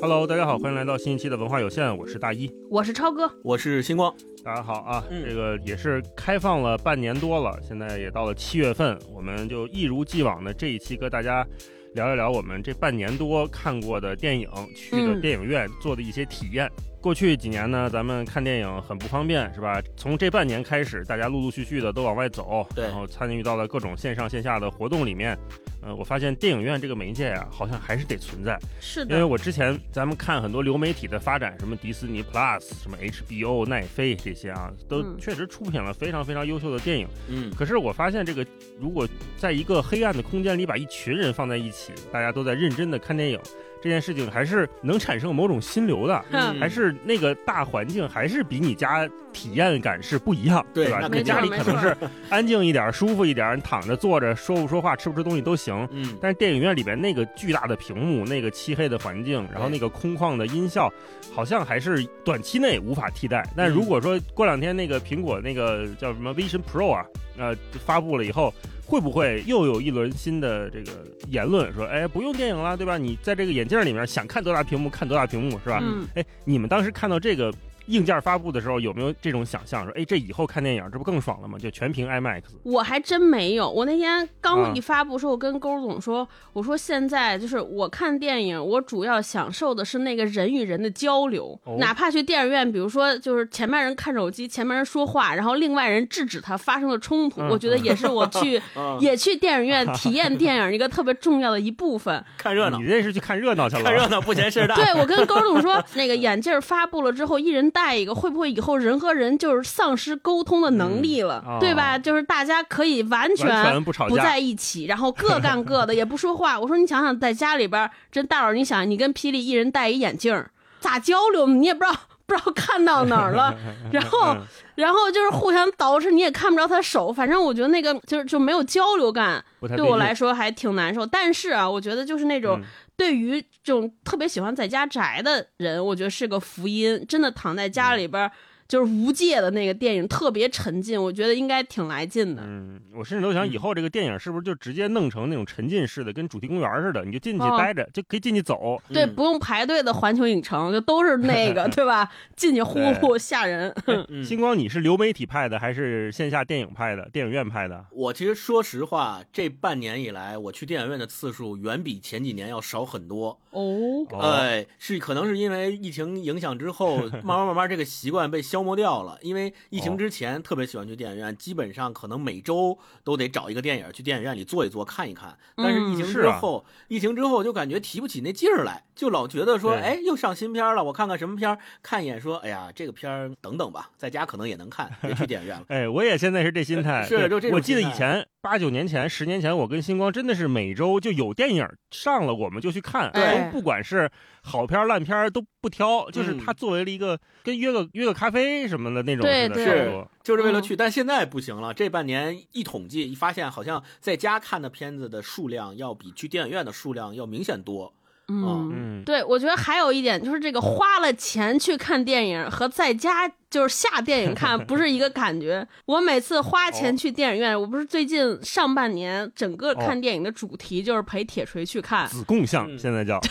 Hello，大家好，欢迎来到新一期的文化有限，我是大一，我是超哥，我是星光。大家好啊，嗯这个也是开放了半年多了，现在也到了七月份，我们就一如既往的这一期跟大家聊一聊我们这半年多看过的电影，去的嗯电影院做的一些体验。过去几年呢，咱们看电影很不方便，是吧？从这半年开始，大家陆陆续续的都往外走，对然后参与到了各种线上线下的活动里面。呃，我发现电影院这个媒介啊，好像还是得存在。是的，因为我之前咱们看很多流媒体的发展，什么迪士尼 Plus、什么 HBO、奈飞这些啊，都嗯确实出品了非常非常优秀的电影。嗯，可是我发现，这个如果在一个黑暗的空间里把一群人放在一起，大家都在认真的看电影，这件事情还是能产生某种心流的。嗯还是那个大环境，还是比你家体验感是不一样，吧？对吧你家里可能是安静一点、舒服一点，你躺着、坐着、说不说话、吃不吃东西都行。嗯，但是电影院里边那个巨大的屏幕、那个漆黑的环境，然后那个空旷的音效，好像还是短期内无法替代。但如果说过两天那个苹果那个叫什么 Vision Pro 啊，呃，发布了以后，会不会又有一轮新的这个言论说，哎，不用电影了，对吧？你在这个眼镜里面想看多大屏幕看多大屏幕，是吧？嗯，哎，你们当时看到这个硬件发布的时候，有没有这种想象说，哎，这以后看电影这不更爽了吗？就全屏 IMAX。我还真没有。我那天啊刚一发布时候，我跟勾总说，我说现在就是我看电影，我主要享受的是那个人与人的交流，哦哪怕去电影院，比如说就是前面人看手机，前面人说话，然后另外人制止他发生了冲突，嗯我觉得也是我去 嗯也去电影院体验电影一个特别重要的一部分。看热闹你，这是去看热闹去了？看热闹不嫌事儿大。对，我跟勾总说，那个眼镜发布了之后，一人戴一个，会不会以后人和人就是丧失沟通的能力了，嗯哦对吧？就是大家可以完全不不在一起，然后各干各的，也不说话。我说你想想，在家里边儿，真大佬，你想，你跟霹雳一人戴一眼镜儿，咋交流呢？你也不知道。不知道看到哪儿了，然后，然后就是互相捯饬，你也看不着他手，反正我觉得那个就是就没有交流感，对我来说还挺难受。但是啊，我觉得就是那种嗯对于这种特别喜欢在家宅的人，我觉得是个福音。真的躺在家里边儿，就是无界的那个电影特别沉浸，我觉得应该挺来劲的。嗯，我甚至都想以后这个电影是不是就直接弄成那种沉浸式的，跟主题公园似的，你就进去哦待着，就可以进去走。对，嗯不用排队的环球影城，就都是那个，对吧？进去呼呼吓人。嗯星光，你是流媒体派的还是线下电影派的？电影院派的？我其实说实话，这半年以来，我去电影院的次数远比前几年要少很多。哦，哦哎，是可能是因为疫情影响之后，慢慢慢慢这个习惯被消磨掉了。因为疫情之前特别喜欢去电影院，基本上可能每周都得找一个电影去电影院里坐一坐看一看。但是疫情之后，疫情之后就感觉提不起那劲儿来，就老觉得说，哎，又上新片了，我看看什么片儿，看一眼说，哎呀，这个片儿等等吧，在家可能也能看，别去 电影院了。哎，我也现在是这心态。是就这种我记得以前八九年前、十年前，我跟星光真的是每周就有电影上了，我们就去看，对都不管是好片儿烂片儿都不挑，就是嗯它作为了一个跟约个约个咖啡什么的那种似的，对对差不多。就是为了去，但现在不行了。这半年一统计，一发现好像在家看的片子的数量要比去电影院的数量要明显多。嗯。嗯，对，我觉得还有一点就是这个花了钱去看电影和在家就是下电影看不是一个感觉。我每次花钱去电影院，我不是最近上半年整个看电影的主题就是陪铁锤去看，子贡像嗯现在叫。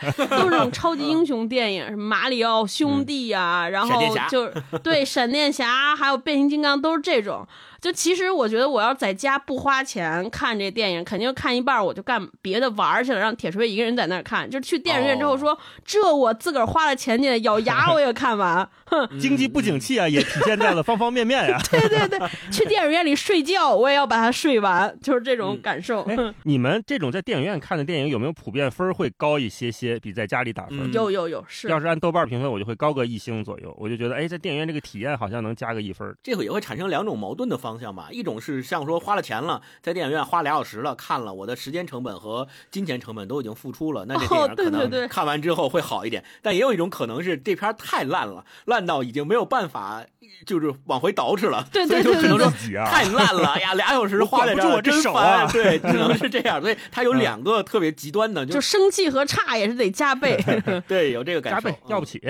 都是这种超级英雄电影，什么马里奥兄弟啊，然后就是 对闪电侠，还有变形金刚，都是这种。就其实我觉得我要在家不花钱看这电影，肯定看一半儿我就干别的玩儿去了，让铁锤一个人在那儿看。就去电影院之后说，这我自个儿花了钱进来，咬牙我也看完。哼，经济不景气啊，也体现在了方方面面呀、对 对对，去电影院里睡觉，我也要把它睡完，就是这种嗯感受。哎，你们这种在电影院看的电影有没有普遍分儿会高一些些，比在家里打分？嗯有有有，是要是按豆瓣评分，我就会高个一星左右。我就觉得，哎，在电影院这个体验好像能加个一分。这个也会产生两种矛盾的方向吧，一种是像说花了钱了，在电影院花俩小时了，看了我的时间成本和金钱成本都已经付出了，那这电哦影可对对对能看完之后会好一点。但也有一种可能是这片太烂了，烂到已经没有办法，就是往回倒饬了，对所以对就只能说太烂了，哎呀，俩小时花在这儿，我管不住真烦对，只能是这样。所以他有两个特别极端的，就生气和差也是得加倍。对有这个感觉加倍，要不嗯起。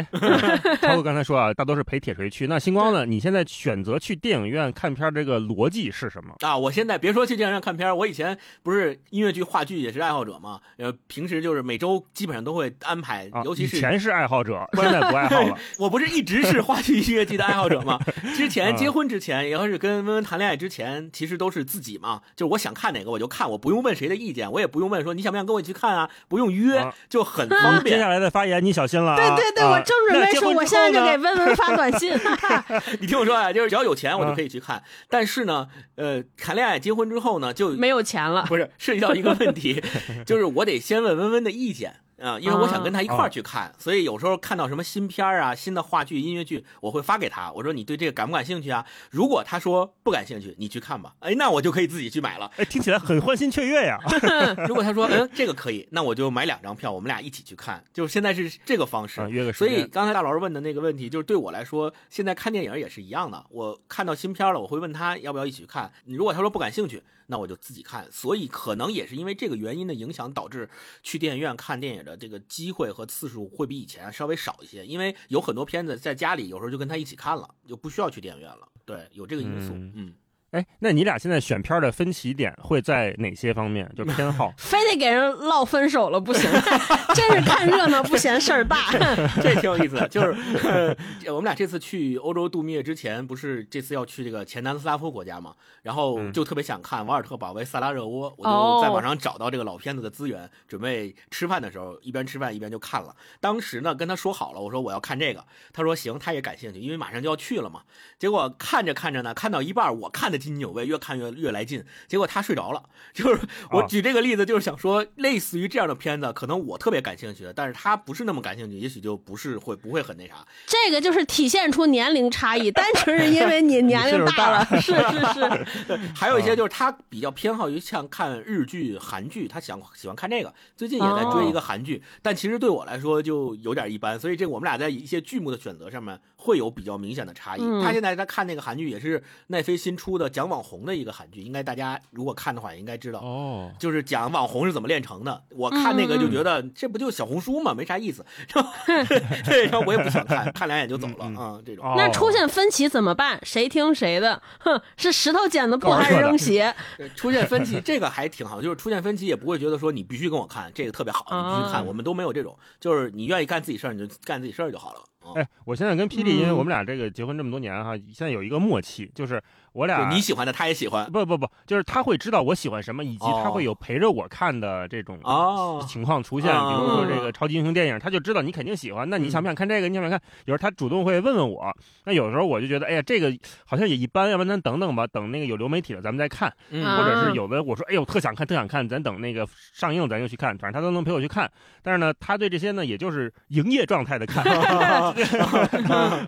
超哥刚才说啊，大多是陪铁锤去。那星光呢？你现在选择去电影院看片儿这个逻辑是什么？啊！我现在别说去电影院看片儿，我以前不是音乐剧、话剧也是爱好者嘛，呃，平时就是每周基本上都会安排，啊，尤其是以前是爱好者，现在不爱好了。我不是一直是话剧音乐剧的爱好者嘛？之前嗯结婚之前，也要是跟温温谈恋爱之前，其实都是自己嘛，就是我想看哪个我就看，我不用问谁的意见，我也不用问说你想不想跟我一起看啊，不用约啊，就很方便。接下来的发言你小心了啊！对对对，啊我正准备说，我现在就给温温发短信。你听我说啊，就是只要有钱我就啊可以去看，但是呢，呃，谈恋爱结婚之后呢，就没有钱了，不是涉及到一个问题，就是我得先问温温的意见。啊、因为我想跟他一块儿去看，所以有时候看到什么新片儿啊、新的话剧、音乐剧，我会发给他，我说你对这个感不感兴趣啊？如果他说不感兴趣，你去看吧，哎，那我就可以自己去买了。哎，听起来很欢欣雀跃呀！如果他说嗯这个可以，那我就买两张票，我们俩一起去看。就是现在是这个方式啊，约个时所以刚才大老师问的那个问题，就是对我来说，现在看电影也是一样的。我看到新片了，我会问他要不要一起去看。如果他说不感兴趣，那我就自己看。所以可能也是因为这个原因的影响，导致去电影院看电影的这个机会和次数会比以前稍微少一些。因为有很多片子在家里有时候就跟他一起看了，就不需要去电影院了。对，有这个因素。嗯嗯，哎，那你俩现在选片儿的分歧点会在哪些方面？就偏好 非得给人唠分手了不行，真是看热闹不嫌事儿大。这挺有意思的，就是、呃我们俩这次去欧洲度蜜月之前，不是这次要去这个前南斯拉夫国家嘛，然后嗯就特别想看《瓦尔特保卫萨拉热窝》，我哦就在网上找到这个老片子的资源，准备吃饭的时候一边吃饭一边就看了。当时呢跟他说好了，我说我要看这个，他说行，他也感兴趣，因为马上就要去了嘛。结果看着看着呢，看到一半我看得津津有味，越看越越来劲，结果他睡着了。就是我啊举这个例子，就是想说，类似于这样的片子，可能我特别感兴趣的，但是他不是那么感兴趣，也许就不是会不会很那啥。这个就是体现出年龄差异，单纯是因为你年龄大了。是是是，还有一些就是他比较偏好于像看日剧、韩剧，他想喜欢看这个。最近也在追一个韩剧，但其实对我来说就有点一般，所以这我们俩在一些剧目的选择上面会有比较明显的差异。嗯他现在在看那个韩剧，也是奈飞新出的讲网红的一个韩剧，应该大家如果看的话也应该知道。哦，就是讲网红是怎么炼成的，我看那个就觉得这不就小红书嘛，没啥意思。然后，对，然后我也不想看，看两眼就走了嗯嗯啊、这种。哦那出现分歧怎么办？谁听谁的？哼，是石头剪子布还是扔鞋？出现分歧，这个还挺好，就是出现分歧也不会觉得说你必须跟我看，这个特别好，你必须看，啊我们都没有这种，就是你愿意干自己事儿你就干自己事儿就好了。嗯哎，我现在跟霹雳，因为嗯我们俩这个结婚这么多年哈，现在有一个默契，就是我俩你喜欢的他也喜欢不不不，就是他会知道我喜欢什么，以及他哦会有陪着我看的这种哦情况出现。啊比如说这个超级英雄电影，他就知道你肯定喜欢，那你想不想看这个？你想不想看？有时候他主动会问问我，那有时候我就觉得，哎呀，这个好像也一般，要不然咱等等吧，等那个有流媒体了咱们再看。或者是有的我说，哎呦，特想看，特想看，咱等那个上映咱就去看，反正他都能陪我去看。但是呢，他对这些呢，也就是营业状态的看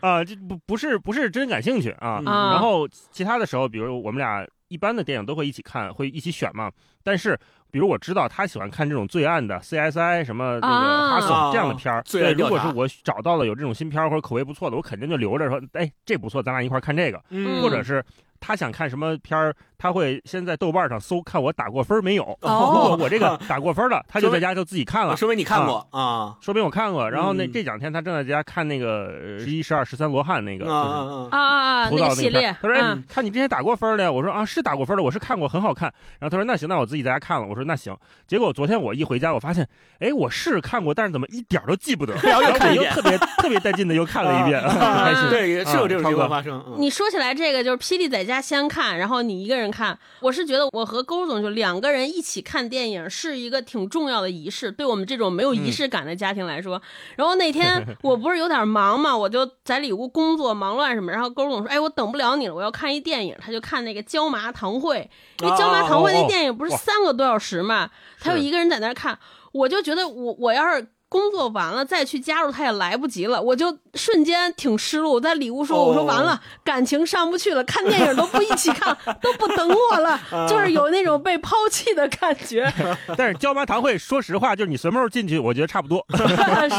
啊，这不不是不是真感兴趣啊。然后其他的时候，比如我们俩一般的电影都会一起看，会一起选嘛。但是，比如我知道他喜欢看这种罪案的 CSI 什么那个啊哈索这样的片儿，对，如果是我找到了有这种新片儿或者口味不错的，我肯定就留着说，哎，这不错，咱俩一块儿看这个。嗯或者是他想看什么片儿，他会先在豆瓣上搜看我打过分儿没有。如果哦，我这个打过分儿了，他就在家就自己看了。说明你看过啊说明我看过，然后那嗯这两天他正在家看那个十一、十二、十三罗汉那个，啊啊啊那个系列。他说：“哎，嗯，看你之前打过分儿的呀。”我说：“啊，是打过分儿的，我是看过，很好看。”然后他说：“那行，那我自己在家看了。”我说：“那行。”结果昨天我一回家，我发现，哎，我是看过，但是怎么一点都记不得？然后又看一遍我又特别特别带劲的又看了一遍，啊很开心。对，也是有这种情况发生。嗯你说起来这个就是霹雳在家先看，然后你一个人看。我是觉得我和勾总就两个人一起看电影是一个挺重要的仪式，对我们这种没有仪式感的家庭来说。然后那天 我不是有点忙嘛，我就在里屋工作忙乱什么，然后勾总说：“哎，我等不了你了，我要看一电影。”他就看那个《椒麻堂会》，因为《椒麻堂会》那电影不是三个多小时嘛，他就一个人在那儿看，我就觉得我我要是。工作完了再去加入他也来不及了，我就瞬间挺失落。我在里屋说：“我说完了，感情上不去了，看电影都不一起看，都不等我了，就是有那种被抛弃的感觉。但是椒麻堂会，说实话，就是你什么时候进去，我觉得差不多。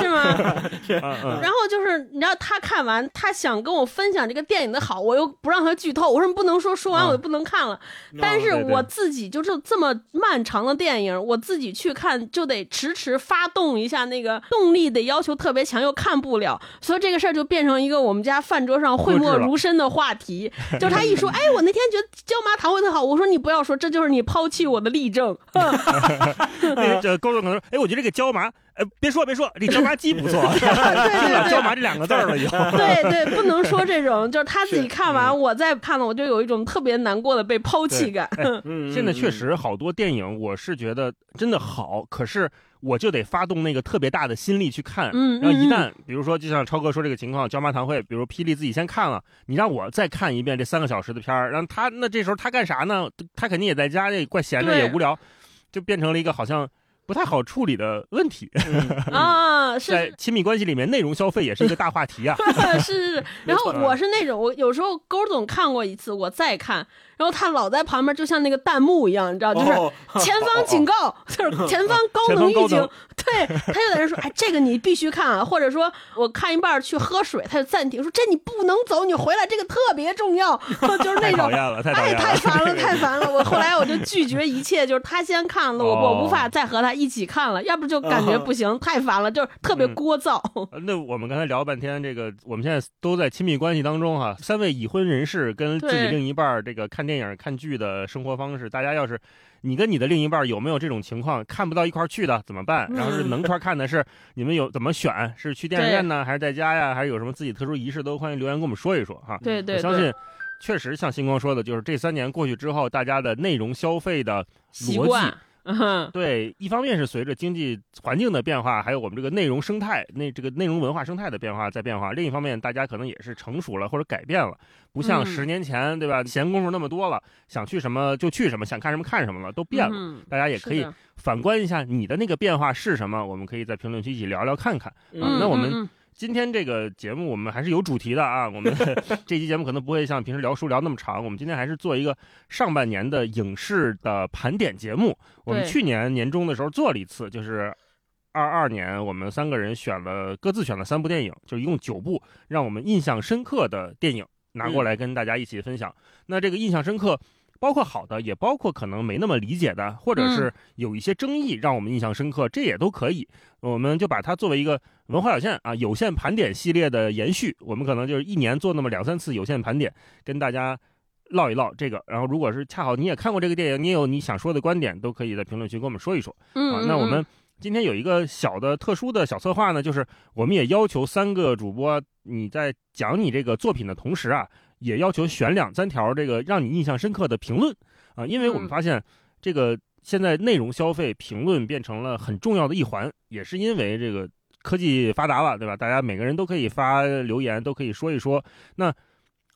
是吗？然后就是你知道他看完，他想跟我分享这个电影的好，我又不让他剧透，我说不能说，说完我就不能看了。但是我自己就是这么漫长的电影，我自己去看就得迟迟发动一下那个动力，得要求特别强，又看不了，所以这个事儿就变成一个我们家饭桌上讳莫如深的话题。就是他一说，哎，我那天觉得椒麻糖会特好，我说你不要说，这就是你抛弃我的例证。那这高总可能说，哎，我觉得这个椒麻，哎，别说别说，这椒麻鸡不错，对对对椒麻这两个字儿了以后。对对，不能说这种，就是他自己看完，我再看了，我就有一种特别难过的被抛弃感。嗯，现在确嗯实好多电影，我是觉得真的好，可是我就得发动那个特别大的心力去看。嗯然后一嗯旦比如说，就像超哥说这个情况，椒麻堂会，比如霹雳自己先看了，你让我再看一遍这三个小时的片儿，然后他那这时候他干啥呢？他肯定也在家，也怪闲着，也无聊，就变成了一个好像。不太好处理的问题，嗯啊，是在亲密关系里面，内容消费也是一个大话题啊。是是是，然后我是那种，我有时候勾总看过一次，我再看，然后他老在旁边，就像那个弹幕一样，你知道，就是哦前方警告，就是前方高能预警。对，他就在那说，哎，这个你必须看啊，或者说我看一半去喝水，他就暂停说，这你不能走，你回来，这个特别重要，就是那种。哎，太烦了，太烦了！我后来我就拒绝一切，就是他先看了，我我无哦法再和他一起看了，要不就感觉不行，太烦了，就是特别嗯聒噪。呃那我们刚才聊半天，这个我们现在都在亲密关系当中哈、三位已婚人士跟自己另一半儿这个看电影、看剧的生活方式，大家要是你跟你的另一半有没有这种情况，看不到一块儿去的怎么办？然后是能串看的是你们有怎么选？是去电影院呢，还是在家呀？还是有什么自己特殊仪式？都欢迎留言跟我们说一说哈。对对对，我相信，确实像星光说的，就是这三年过去之后，大家的内容消费的逻辑嗯对，一方面是随着经济环境的变化，还有我们这个内容生态、那这个内容文化生态的变化在变化；另一方面，大家可能也是成熟了或者改变了，不像嗯十年前，对吧？闲工夫那么多了，想去什么就去什么，想看什么看什么了，都变了。嗯大家也可以反观一下你的那个变化是什么，我们可以在评论区一起聊聊看看。嗯啊那我们今天这个节目我们还是有主题的啊，我们 这期节目可能不会像平时聊书聊那么长，我们今天还是做一个上半年的影视的盘点节目。我们去年年中的时候做了一次，就是二二年我们三个人选了各自选了三部电影，就一共九部让我们印象深刻的电影拿过来跟大家一起分享。那这个印象深刻。包括好的，也包括可能没那么理解的，或者是有一些争议让我们印象深刻，这也都可以。我们就把它作为一个文化有限啊有限盘点系列的延续，我们可能就是一年做那么两三次有限盘点，跟大家唠一唠这个。然后，如果是恰好你也看过这个电影，你也有你想说的观点，都可以在评论区跟我们说一说啊。嗯嗯那我们嗯今天有一个小的特殊的小策划呢，就是我们也要求三个主播你在讲你这个作品的同时啊，也要求选两三条这个让你印象深刻的评论啊，因为我们嗯发现这个现在内容消费评论变成了很重要的一环，也是因为这个科技发达了，对吧？大家每个人都可以发留言，都可以说一说。那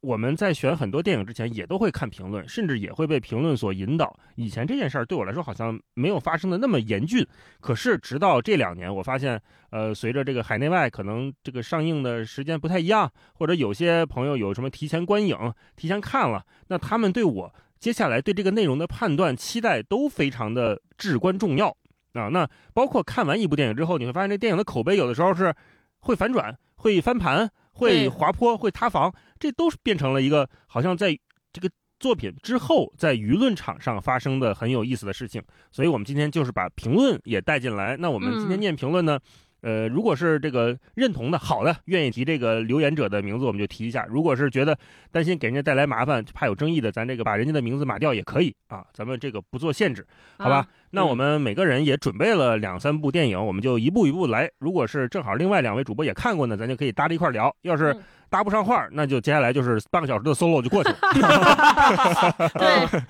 我们在选很多电影之前，也都会看评论，甚至也会被评论所引导。以前这件事儿对我来说好像没有发生的那么严峻，可是直到这两年，我发现，呃，随着这个海内外可能这个上映的时间不太一样，或者有些朋友有什么提前观影、提前看了，那他们对我接下来对这个内容的判断、期待都非常的至关重要啊。那包括看完一部电影之后，你会发现这电影的口碑有的时候是会反转、会翻盘、会滑坡、会塌房，这都是变成了一个好像在这个作品之后在舆论场上发生的很有意思的事情。所以我们今天就是把评论也带进来。那我们今天嗯念评论呢？呃，如果是这个认同的、好的，愿意提这个留言者的名字，我们就提一下；如果是觉得担心给人家带来麻烦，怕有争议的，咱这个把人家的名字码掉也可以啊，咱们这个不做限制，好吧？啊那我们每个人也准备了两三部电影，我们就一步一步来。如果是正好另外两位主播也看过呢，咱就可以搭着一块聊；要是嗯搭不上话，那就接下来就是半个小时的 solo 就过去了。对，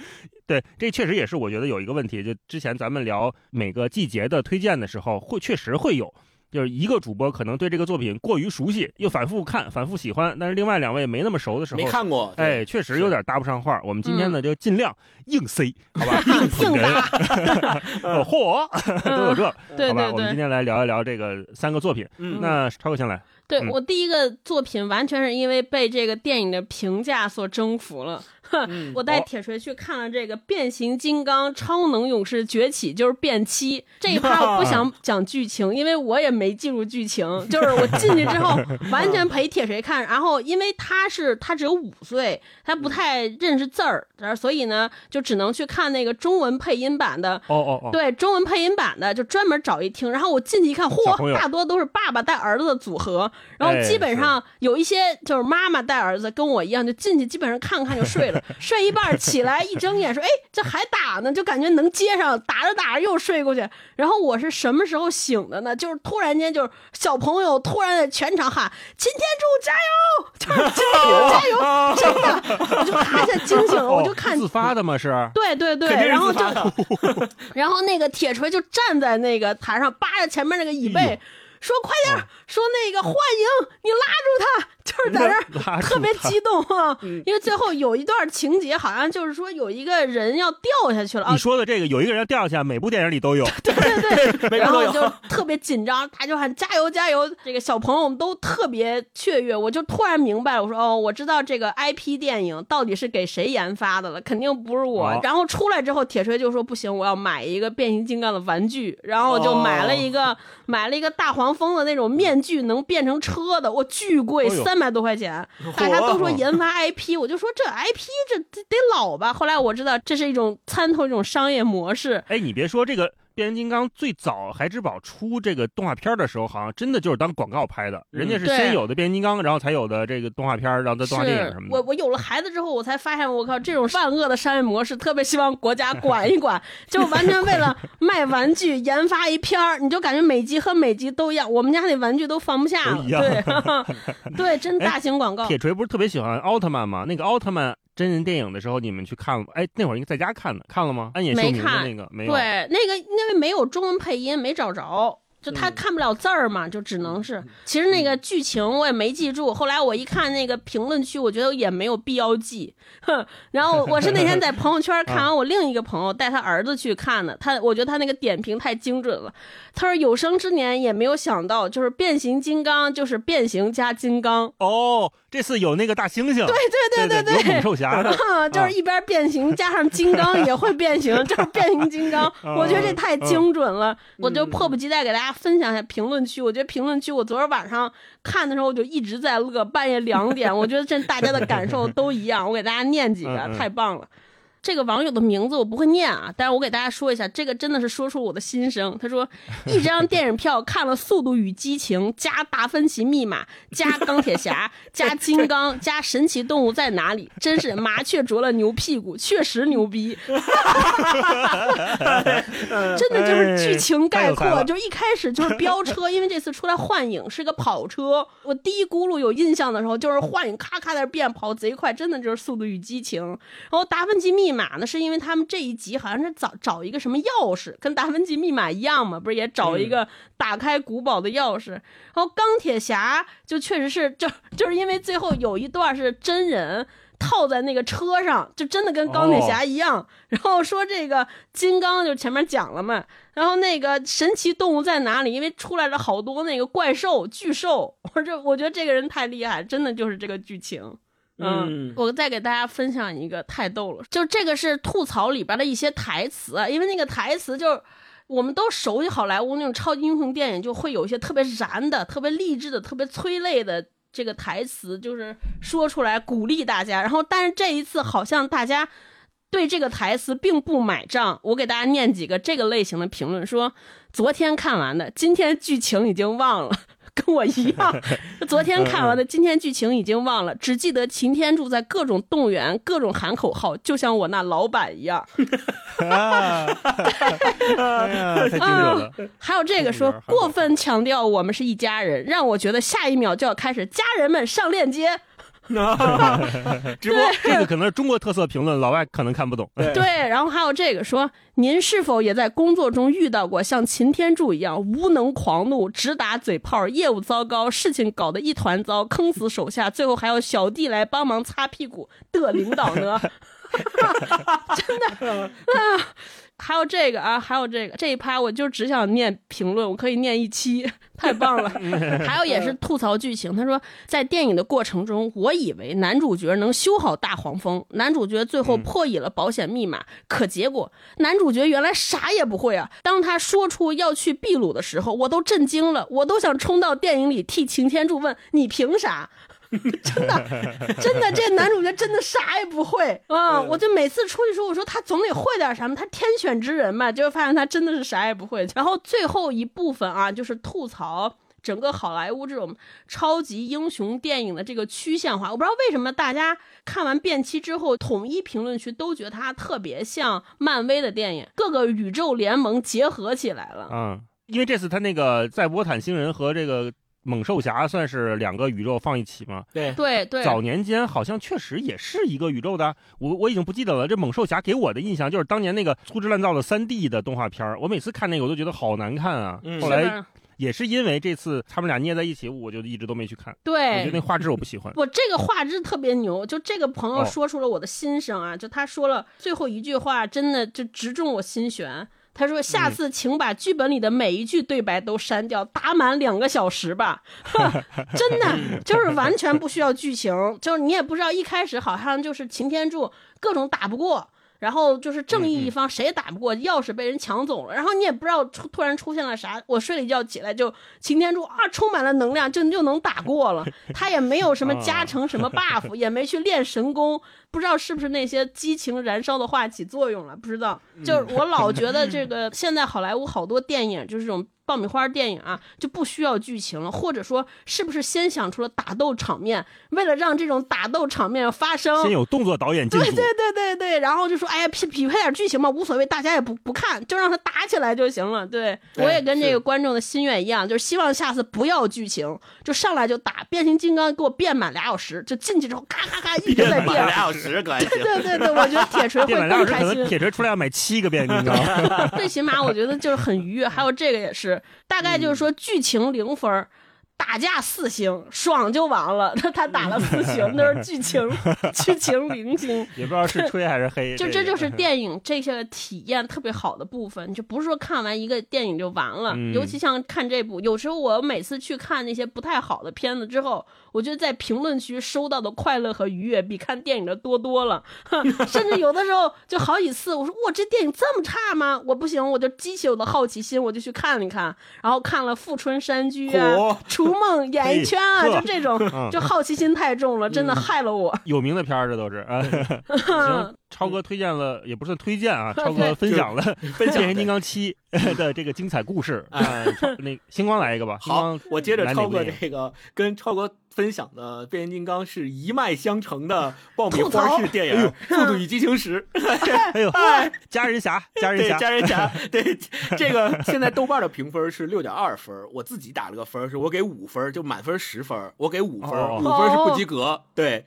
对，这确实也是我觉得有一个问题，就之前咱们聊每个季节的推荐的时候，会确实会有就是一个主播可能对这个作品过于熟悉，又反复看、反复喜欢，但是另外两位没那么熟的时候没，看过，对哎，确实有点搭不上话。我们今天嗯呢，就尽量硬塞，好吧？硬捧硬哏，打，哦嚯，都有这，好吧？我们今天来聊一聊这个三个作品。嗯，那超哥先来，嗯对我第一个作品完全是因为被这个电影的评价所征服了。嗯我带铁锤去看了这个《变形金刚：超能勇士崛起》，就是变七这一趴，我不想 讲剧情，因为我也没记住剧情。就是我进去之后，完全陪铁锤看，然后因为他是他只有五岁，他不太认识字儿，然后所以呢，就只能去看那个中文配音版的。哦哦哦，对中文配音版的，就专门找一听。然后我进去一看，嚯，大多都是爸爸带儿子的组合。然后哎基本上有一些就是妈妈带儿子，跟我一样，就进去基本上看看就睡了，睡一半起来一睁眼说：“哎，这还打呢！”就感觉能接上，打着打着又睡过去。然后我是什么时候醒的呢？就是突然间，就是小朋友突然在全场喊“擎天柱加油”，就是擎天柱加油，真的，我就啪一下惊醒了，我就看哦自发的吗？是对对对，然后就 然后那个铁锤就站在那个台上，扒着前面那个椅哎背，说：“快点儿，说那个幻影，你拉住他！”就是在那儿特别激动啊，嗯因为最后有一段情节，好像就是说有一个人要掉下去了啊你，说的这个，有一个人要掉下，每部电影里都有。对对对，然后就特别紧张，他就喊加油加油，这个小朋友们都特别雀跃，我就突然明白了，我说哦，我知道这个 IP 电影到底是给谁研发的了，肯定不是我。哦然后出来之后，铁锤就说不行，我要买一个变形金刚的玩具，然后我就买了一个、买了一个大黄蜂的那种面具，能变成车的，我巨贵，哎呦三百多块钱。大家都说研发 IP，我就说这 IP 这这得老吧。后来我知道这是一种参透一种商业模式，哎，你别说这个。变形金刚最早孩之宝出这个动画片的时候，好像真的就是当广告拍的。人家是先有的变形金刚，然后才有的这个动画片，然后再动画电影什么的。我我有了孩子之后，我才发现，我靠，这种万恶的商业模式，特别希望国家管一管，就完全为了卖玩具研发一片儿，你就感觉每集和每集都一样，我们家那玩具都放不下了，对，对，真 大型广告。铁锤不是特别喜欢奥特曼吗？那个奥特曼真人电影的时候，你们去看了吗？哎，那会儿应该在家看的，看了吗？安野秀明的没看那个没有。对，那个因为没有中文配音，没找着。就他嗯看不了字儿嘛，就只能是。其实那个剧情我也没记住，后来我一看那个评论区，我觉得也没有必要记。哼，然后 我是那天在朋友圈看完，我另一个朋友带他儿子去看的，他我觉得他那个点评太精准了。他说有生之年也没有想到，就是变形金刚就是变形加金刚。哦，这次有那个大猩猩，对对对对有猛兽侠。啊，就是一边变形加上金刚 也会变形，就是变形金刚。我觉得这太精准了，我就迫不及待给大家分享一下评论区。我觉得评论区，我昨天晚上看的时候我就一直在乐，半夜两点，我觉得这大家的感受都一样。我给大家念几个太棒了。这个网友的名字我不会念啊，但是我给大家说一下，这个真的是说出我的心声。他说，一张电影票看了《速度与激情》加《达芬奇密码》加《钢铁侠》加《金刚》加《神奇动物在哪里》，真是麻雀啄了牛屁股，确实牛逼。真的就是剧情概括，就一开始就是飙车，因为这次出来幻影是个跑车。我第一轱辘有印象的时候，就是幻影咔咔在那变，跑贼快，真的就是《速度与激情》。然后达芬奇密码呢，是因为他们这一集好像是找找一个什么钥匙，跟达芬奇密码一样嘛，不是也找一个打开古堡的钥匙。然后钢铁侠就确实是就就是因为最后有一段是真人。套在那个车上，就真的跟钢铁侠一样。然后说这个金刚就前面讲了嘛，然后那个神奇动物在哪里？因为出来了好多那个怪兽、巨兽。我这我觉得这个人太厉害，真的就是这个剧情。嗯我再给大家分享一个，太逗了，就这个是吐槽里边的一些台词，因为那个台词就是。我们都熟悉好莱坞那种超级英雄电影，就会有一些特别燃的、特别励志的、特别催泪的这个台词，就是说出来鼓励大家。然后，但是这一次好像大家对这个台词并不买账。我给大家念几个这个类型的评论：说昨天看完的，今天剧情已经忘了。跟我一样，昨天看完的，今天剧情已经忘了，只记得擎天柱在各种动员、各种喊口号，就像我那老板一样。啊，哎呀，太精准了。还有这个说过分强调我们是一家人，让我觉得下一秒就要开始家人们上链接。直播这个可能是中国特色评论，老外可能看不懂。对 对，然后还有这个说，您是否也在工作中遇到过像擎天柱一样无能狂怒、直打嘴炮、业务糟糕、事情搞得一团糟、坑死手下，最后还要小弟来帮忙擦屁股的领导呢？真的啊！还有这个啊，还有这个这一趴，我就只想念评论，我可以念一期，太棒了。还有也是吐槽剧情，他说在电影的过程中，我以为男主角能修好大黄蜂，男主角最后破译了保险密码，可结果男主角原来啥也不会啊。当他说出要去秘鲁的时候，我都震惊了，我都想冲到电影里替擎天柱问你凭啥。真的，真的，这男主角真的啥也不会 啊！我就每次出去说，我说他总得会点什么，他天选之人嘛，结果发现他真的是啥也不会。然 后最后一部分啊，就是吐槽整个好莱坞这种超级英雄电影的这个曲线化。我不知道为什么大家看完变期之后，统一评论区都觉得它特别像漫威的电影，各个宇宙联盟结合起来了。嗯，因为这次他那个在波坦星人和这个。猛兽侠算是两个宇宙放一起吗？对对对，早年间好像确实也是一个宇宙的，我我已经不记得了。这猛兽侠给我的印象就是当年那个粗制滥造的三 D 的动画片我每次看那个我都觉得好难看啊。嗯后来也是因为这次他们俩捏在一起，我就一直都没去看。对，我觉得那画质我不喜欢。我这个画质特别牛，就这个朋友哦说出了我的心声啊，就他说了最后一句话，真的就直中我心弦。他说：“下次请把剧本里的每一句对白都删掉，打满两个小时吧。真的就是完全不需要剧情，就是你也不知道一开始好像就是擎天柱各种打不过，然后就是正义一方谁也打不过，钥匙被人抢走了，然后你也不知道突突然出现了啥。我睡了一觉起来就擎天柱啊，充满了能量，就就能打过了。他也没有什么加成什么 buff，也没去练神功。”不知道是不是那些激情燃烧的话起作用了？不知道，就是我老觉得这个现在好莱坞好多电影就是这种爆米花电影啊，就不需要剧情了，或者说是不是先想出了打斗场面，为了让这种打斗场面发生，先有动作导演进，对对对对对，然后就说哎呀匹匹配点剧情嘛，无所谓，大家也不不看，就让他打起来就行了。对对我也跟这个观众的心愿一样，就是希望下次不要剧情，就上来就打变形金刚，给我变满俩小时，就进去之后咔咔咔一直在变。俩小时可。对对对，我觉得铁锤会更开小时可能心。铁锤出来要买七个变形金刚。最起码我觉得就是很愉悦。还有这个也是，大概就是说剧情零分儿。打架四星，爽就完了。他 他打了四星，那是剧情，剧情零星。也不知道是吹还是黑。就这就是 电影这些体验特别好的部分，就不是说看完一个电影就完了。嗯尤其像看这部，有时候我每次去看那些不太好的片子之后，我觉得在评论区收到的快乐和愉悦比看电影的多多了。甚至有的时候就好几次，我说哇，这电影这么差吗？我不行，我就激起我的好奇心，我就去看一看。然后看了《富春山居》啊，嚯《逐梦演艺圈》啊，就这种，嗯就好奇心太重了，真的害了我。有名的片儿，这都是啊。行，超哥推荐了，也不是推荐啊，超哥分享了《变形金刚七》的这个精彩故事。哎啊，那星光来一个吧。好，我接着超哥这个跟超哥分享的变形金刚是一脉相承的爆米花式电影《速度与激情十》。哎呦，哎，家人侠，家人，侠，家人侠，对这个现在豆瓣的评分是六点二分，我自己打了个分，是我给五分，就满分十分，我给五分，哦五分是不及格，对，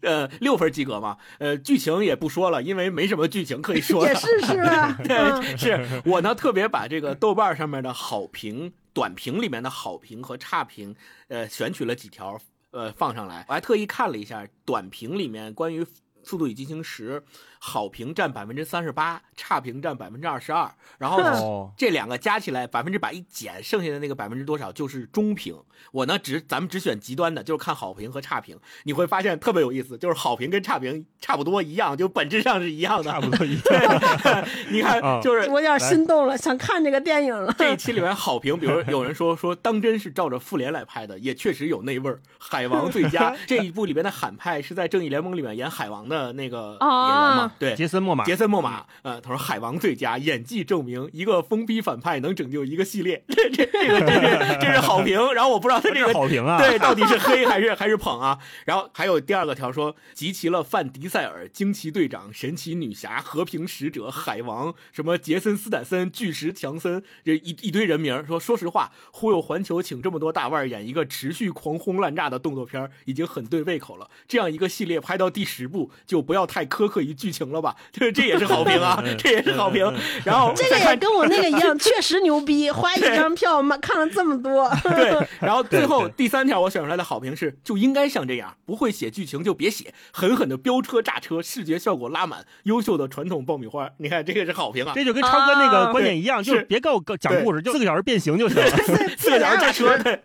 呃，六分及格嘛，呃，剧情也不说了，因为没什么剧情可以说的也。是是吧？嗯对，是我呢特别把这个豆瓣上面的好评、短评里面的好评和差评，呃，选取了几条，呃，放上来。我还特意看了一下短评里面关于《速度与激情十》，好评占百分之三十八，差评占百分之二十二，然后哦，这两个加起来百分之百一减，剩下的那个百分之多少就是中评。我呢只咱们只选极端的，就是看好评和差评。你会发现特别有意思，就是好评跟差评差不多一样，就本质上是一样的。差不多一样。你看啊，就是 我有点心动了，想看这个电影了。这一期里面好评，比如有人说说当真是照着复联来拍的，也确实有那味儿。海王最佳 这一部里边的喊派是在正义联盟里面演海王的那个演员嘛，啊对，杰森·莫玛，杰森·莫玛，呃，他说海王最佳，演技证明一个疯逼反派能拯救一个系列，这这这个这是这是好评。然后我不知道他这这个好评啊，对到底是黑还是 还是捧啊？然后还有第二个条说集齐了范迪塞尔、惊奇队长、神奇女侠、和平使者、海王，什么杰森·斯坦森、巨石强森，这一一堆人名。说说实话，忽悠环球请这么多大腕演一个持续狂轰滥炸的动作片，已经很对胃口了。这样一个系列拍到第十部，就不要太苛刻于剧情了吧？这 这也是好评啊，这也是好评。然后这个也跟我那个一样，确实牛逼，花一张票嘛看了这么多。对，然后最后第三条我选出来的好评是，就应该像这样，不会写剧情就别写，狠狠的飙车炸车，视觉效果拉满，优秀的传统爆米花。你看这个是好评啊，这就跟超哥那个啊观点一样，对就是别给我讲故事，就四个小时变形就行了。四个小时炸车。对，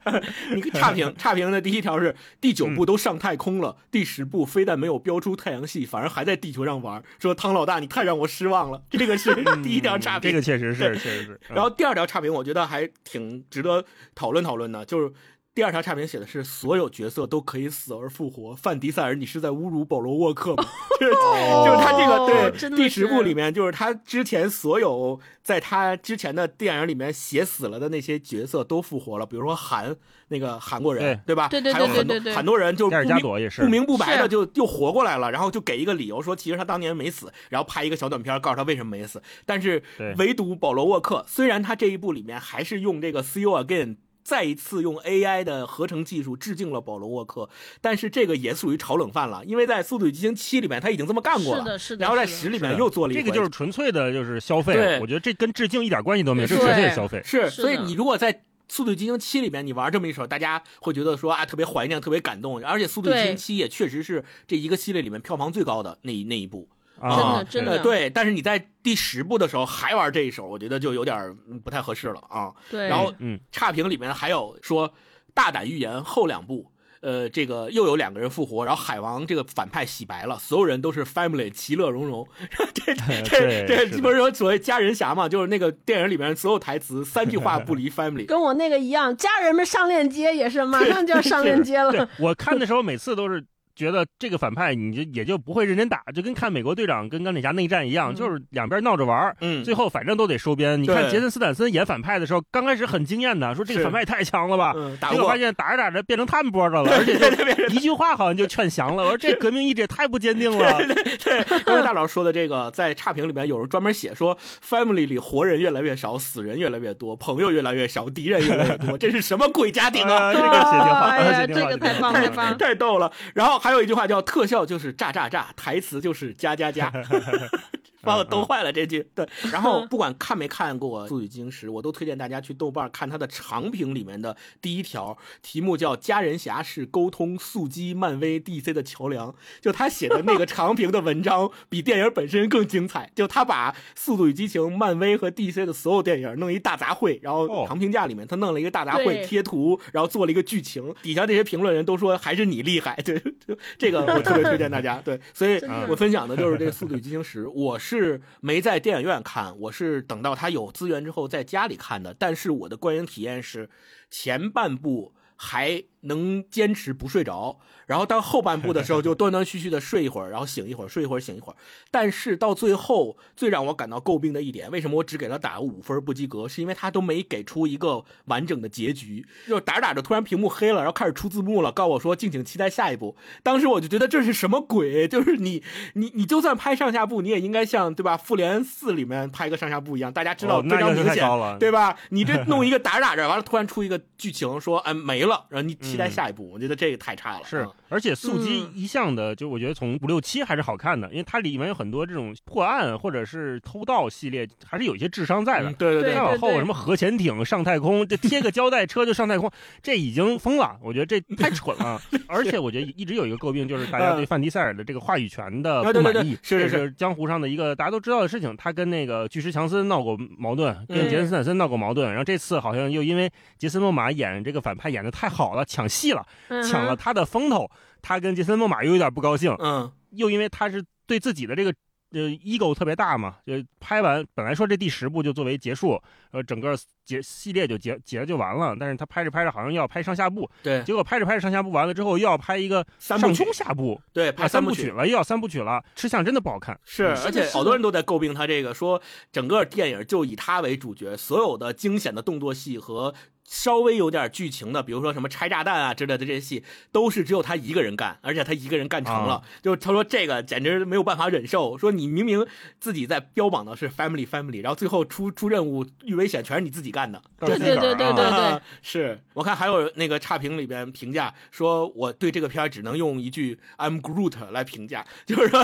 你看差评，差评的第一条是第九嗯部都上太空了，第十部非但没有飙出太阳系，反而还在地球上玩，说汤老大你太让我失望了。这个是第一条差评。嗯这个确实是，对确实是。然后第二条差评，我觉得还挺值得讨论讨论的，就是第二条差评写的是所有角色都可以死而复活。范迪塞尔，你是在侮辱保罗沃克吗？就是就是他这个哦对第十部里面，就是他之前所有在他之前的电影里面写死了的那些角色都复活了，比如说韩那个韩国人，对吧？对对对还有很多对对对很多人就不明不明不白的是就又活过来了，然后就给一个理由说其实他当年没死，然后拍一个小短片告诉他为什么没死。但是唯独保罗沃克，虽然他这一部里面还是用这个 See You Again。再一次用 AI 的合成技术致敬了保罗沃克，但是这个也属于炒冷饭了，因为在《速度与激情七》里面他已经这么干过了，是的是的然后在十里面又做了一个，这个就是纯粹的，就是消费对。我觉得这跟致敬一点关系都没有，这对纯粹的消费。是，所以你如果在《速度与激情七》里面你玩这么一手，大家会觉得说啊特别怀念、特别感动，而且《速度与激情对七》也确实是这一个系列里面票房最高的那一那一部。啊，真的呃，对，但是你在第十部的时候还玩这一手，我觉得就有点不太合适了啊。对，然后嗯，差评里面还有说大胆预言后两部。呃，这个又有两个人复活，然后海王这个反派洗白了，所有人都是 family，其乐融融。这这对这是的不是说所谓家人侠嘛？就是那个电影里面所有台词三句话不离 family。跟我那个一样，家人们上链接也是马上就要上链接了。我看的时候每次都是。觉得这个反派你就也就不会认真打，就跟看美国队长跟钢铁侠内战一样，嗯就是两边闹着玩儿，嗯，最后反正都得收编。你看杰森斯坦森演反派的时候，刚开始很惊艳的，说这个反派也太强了吧，结果发现打着打着变成他们波的了，而且就一句话好像就劝降了。我说这革命意志也太不坚定了。对，刚才大佬说的这个，在差评里面有人专门写说，family 里活人越来越少，死人越来越多，朋友越来越少，敌人越来越多，这是什么鬼家庭啊？啊这个写挺好，这个太棒了太逗了。然后还有一句话叫“特效就是炸炸炸”，台词就是加加加。把我逗坏了这句，对。然后 不管看没看过《速度与激情十》，我都推荐大家去豆瓣看它的长评里面的第一条，题目叫“家人侠是沟通速激漫威 DC 的桥梁”。就他写的那个长评的文章，比电影本身更精彩。就他把《速度与激情》、漫威和 DC 的所有电影弄一大杂烩，然后哦长评价里面他弄了一个大杂烩贴图，然后做了一个剧情。底下这些评论人都说还是你厉害，对，就这个我特别推荐大家。对，所以我分享的就是这个《速度与激情十》，我是是没在电影院看，我是等到他有资源之后在家里看的。但是我的观影体验是，前半部还能坚持不睡着，然后到后半部的时候就 断断续续的睡一会儿，然后醒一会儿，睡一会儿，醒一会儿。但是到最后，最让我感到诟病的一点，为什么我只给他打五分不及格，是因为他都没给出一个完整的结局，就打着打着突然屏幕黑了，然后开始出字幕了，告诉我说敬请期待下一部。当时我就觉得这是什么鬼？就是你你你就算拍上下部，你也应该像对吧？复联四里面拍个上下部一样，大家知道非常明显，对吧？你这 弄一个打着打着，完了突然出一个剧情说哎没了，然后你期待下一部，我觉得这个太差了。是嗯，而且速激一向的，就我觉得从五六七还是好看的，因为它里面有很多这种破案或者是偷盗系列，还是有一些智商在的嗯。对对对再往后什么核潜艇上太空，这贴个胶带车就上太空，这已经疯了。我觉得这太蠢了。而且我觉得一直有一个诟病，就是大家对范迪塞尔的这个话语权的啊对对对不满意。是是这是江湖上的一个大家都知道的事情。他跟那个巨石强森闹过矛盾，跟嗯杰森斯坦森闹过矛盾，然后这次好像又因为杰森·莫玛演这个反派演的太好了，抢戏了，抢了他的风头，他跟杰森·莫玛又有点不高兴，嗯又因为他是对自己的这个呃 ego 特别大嘛，就拍完本来说这第十部就作为结束，呃，整个结系列就结结就完了，但是他拍着拍着好像要拍上下部，对，结果拍着拍着上下部完了之后又要拍一个上三部曲中下部，对，啊拍三部曲。了，又要三部曲了，吃相真的不好看。是，嗯而且好多人都在诟病他这个，说整个电影就以他为主角，所有的惊险的动作戏和稍微有点剧情的，比如说什么拆炸弹啊之类的这些戏，都是只有他一个人干，而且他一个人干成了。啊就他说这个简直没有办法忍受，说你明明自己在标榜的是 family family，然后最后出出任务遇危险全是你自己干的。对对对对对啊对 是我看还有那个差评里边评价说，我对这个片儿只能用一句 "I'm Groot" 来评价，就是说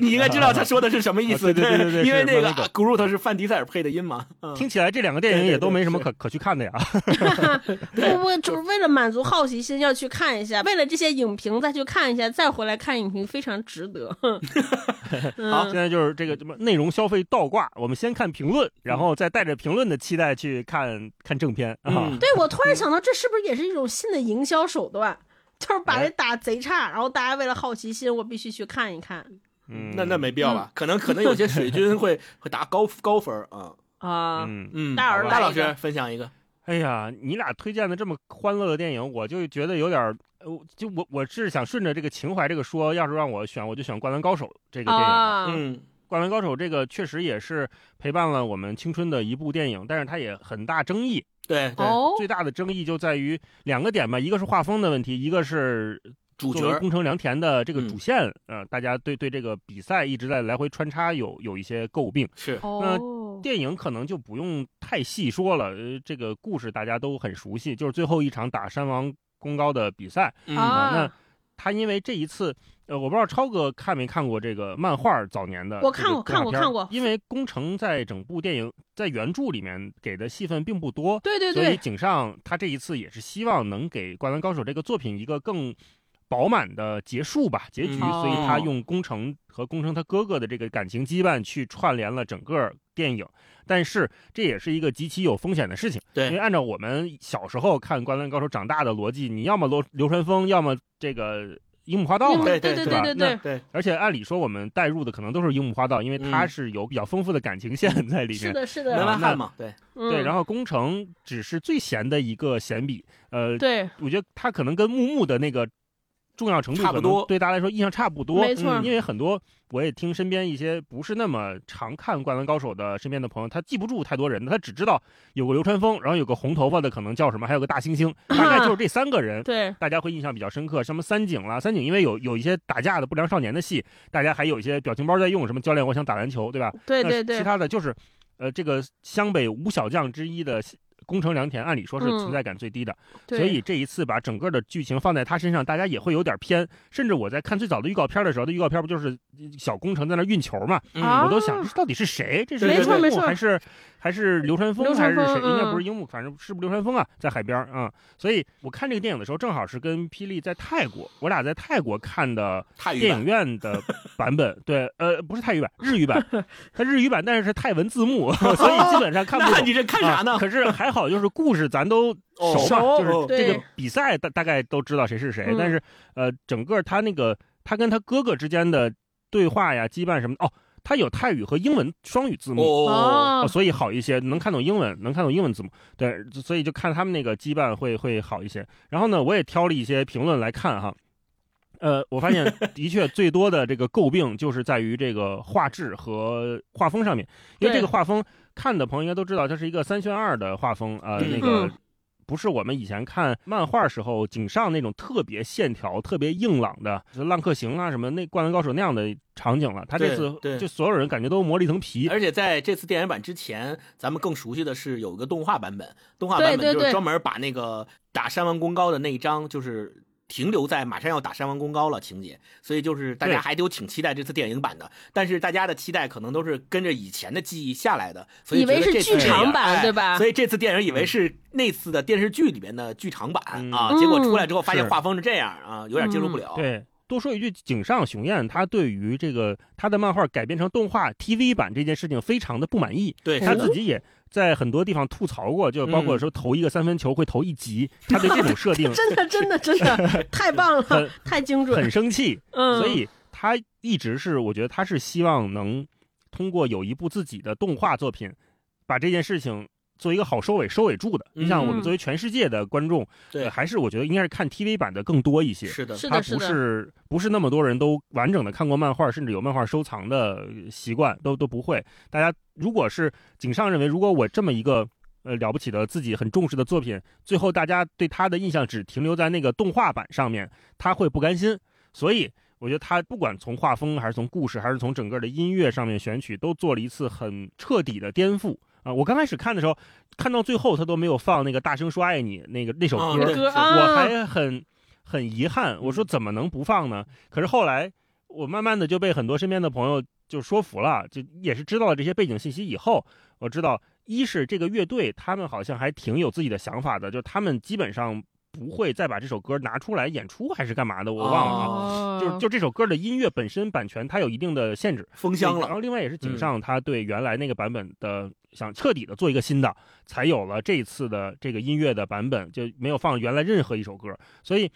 你应该知道他说的是什么意思，啊对对对对对因为那个 Groot 是范迪塞尔配的音嘛，嗯听起来这两个电影也都没什么对可可去看的呀。我我就是为了满足好奇心要去看一下，为了这些影评再去看一下，再回来看影评非常值得。嗯好现在就是这个什么内容消费倒挂，我们先看评论，然后再带着评论的期待去看看正片啊。嗯对我突然想到，这是不是也是一种新的营销手段？就是把哎这打贼差，然后大家为了好奇心，我必须去看一看嗯，那那没必要吧？可能可能有些水军会会打高高分啊。啊。嗯，嗯，大老来一个师分享一个，哎呀，你俩推荐的这么欢乐的电影，我就觉得有点儿，呃就我我是想顺着这个情怀这个说，要是让我选，我就选《灌篮高手》这个电影。啊，嗯灌篮高手》这个确实也是陪伴了我们青春的一部电影，但是它也很大争议。对对，哦，最大的争议就在于两个点吧，一个是画风的问题，一个是主角宫城良田的这个嗯主线，呃，大家对对这个比赛一直在来回穿插有有一些诟病。是哦，电影可能就不用太细说了，呃，这个故事大家都很熟悉，就是最后一场打山王功高的比赛。嗯。啊那他因为这一次，呃，我不知道超哥看没看过这个漫画早年的我看过看过看过。因为宫城在整部电影在原著里面给的戏份并不多，对对对所以，井上他这一次也是希望能给《灌篮高手》这个作品一个更饱满的结束吧，结局，嗯所以他哦用宫城和宫城他哥哥的这个感情羁绊去串联了整个电影。但是这也是一个极其有风险的事情，对。因为，按照我们小时候看《灌篮高手》长大的逻辑，你要么流流川枫，要么这个樱木花道嘛。对对对对对对，对，而且按理说我们带入的可能都是樱木花道，因为他嗯。是有比较丰富的感情线在里面。是的，是门的，外汉嘛，对，对，然后后宫城只是最闲的一个闲笔，呃，对，我觉得他可能跟木木的那个重要程度差不多对大家来说印象差不多。没错嗯因为很多我也听身边一些不是那么常看《灌篮高手》的身边的朋友，他记不住太多人的，他只知道有个流川枫，然后有个红头发的可能叫什么，还有个大猩猩，大概就是这三个人。对，大家会印象比较深刻，什么三井啦，三井因为有有一些打架的不良少年的戏，大家还有一些表情包在用，什么教练我想打篮球，对吧？那对对对其，他的就是，呃，这个湘北五小将之一的宫城良田，按理说是嗯存在感最低的，对所以这一次把整个的剧情放在他身上，大家也会有点偏。甚至我在看最早的预告片的时候，的预告片不就是小宫城在那运球嘛？我都想这到底是谁？这是没错樱木没错还是还是流川枫还是谁？应该不是嗯樱木，反正是不是流川枫啊？在海边儿啊、所以我看这个电影的时候，正好是跟霹雳在泰国，我俩在泰国看的泰语电影，院的版本，对，呃，不是泰语版，日语版，它日语版，但是是泰文字幕，所以基本上看不懂。那你这看啥呢啊？可是还好，就是故事咱都哦熟嘛，就是这个比赛大大概都知道谁是谁，嗯但是呃，整个他那个他跟他哥哥之间的对话呀、羁绊什么的，哦，他有泰语和英文双语字幕。哦，哦，所以好一些，能看懂英文，能看懂英文字幕，对，所以就看他们那个羁绊会会好一些。然后呢，我也挑了一些评论来看哈，呃，我发现 的确最多的这个诟病就是在于这个画质和画风上面，因为这个画风看的朋友应该都知道，它是一个三选二的画风啊、呃嗯。那个嗯。不是我们以前看漫画时候井上那种特别线条、特别硬朗的，就是浪客行啊什么那灌篮高手那样的场景了。他这次对就所有人感觉都磨了一层皮，而且在这次电影版之前，咱们更熟悉的是有一个动画版本，动画版本就是专门把那个打山王功高的那一章，就是停留在马上要打山王功高了情节，所以就是大家还都挺期待这次电影版的。但是大家的期待可能都是跟着以前的记忆下来的，所以以为是剧场版对吧所以这次电影以为是那次的电视剧里面的剧场版嗯。啊，结果出来之后发现画风是这样啊，有点接受不了。对，多说一句，井上雄彦他对于这个他的漫画改编成动画 TV 版这件事情非常的不满意，对，他自己也在很多地方吐槽过，就包括嗯。说投一个三分球会投一集，他对这种设定 真的真的 真的太棒了，太精准，很生气，嗯，所以他一直是我觉得他是希望能通过有一部自己的动画作品，把这件事情做一个好收尾，收尾住的。你像我们嗯作为全世界的观众，对呃，还是我觉得应该是看 TV 版的更多一些。是的，它是的，是不，是不是那么多人都完整的看过漫画，甚至有漫画收藏的习惯，都都不会。大家如果是井上认为，如果我这么一个呃了不起的自己很重视的作品，最后大家对他的印象只停留在那个动画版上面，他会不甘心。所以我觉得他不管从画风，还是从故事，还是从整个的音乐上面选取，都做了一次很彻底的颠覆。啊，我刚开始看的时候，看到最后他都没有放那个“大声说爱你”那个那首歌，我还很很遗憾，我说怎么能不放呢？可是后来我慢慢的就被很多身边的朋友就说服了，就也是知道了这些背景信息以后，我知道一是这个乐队他们好像还挺有自己的想法的，就他们基本上不会再把这首歌拿出来演出还是干嘛的，我忘了啊。哦就就这首歌的音乐本身版权它有一定的限制，封箱了，然后另外也是井上他对原来那个版本的想彻底的做一个新的，才有了这次的这个音乐的版本，就没有放原来任何一首歌。所以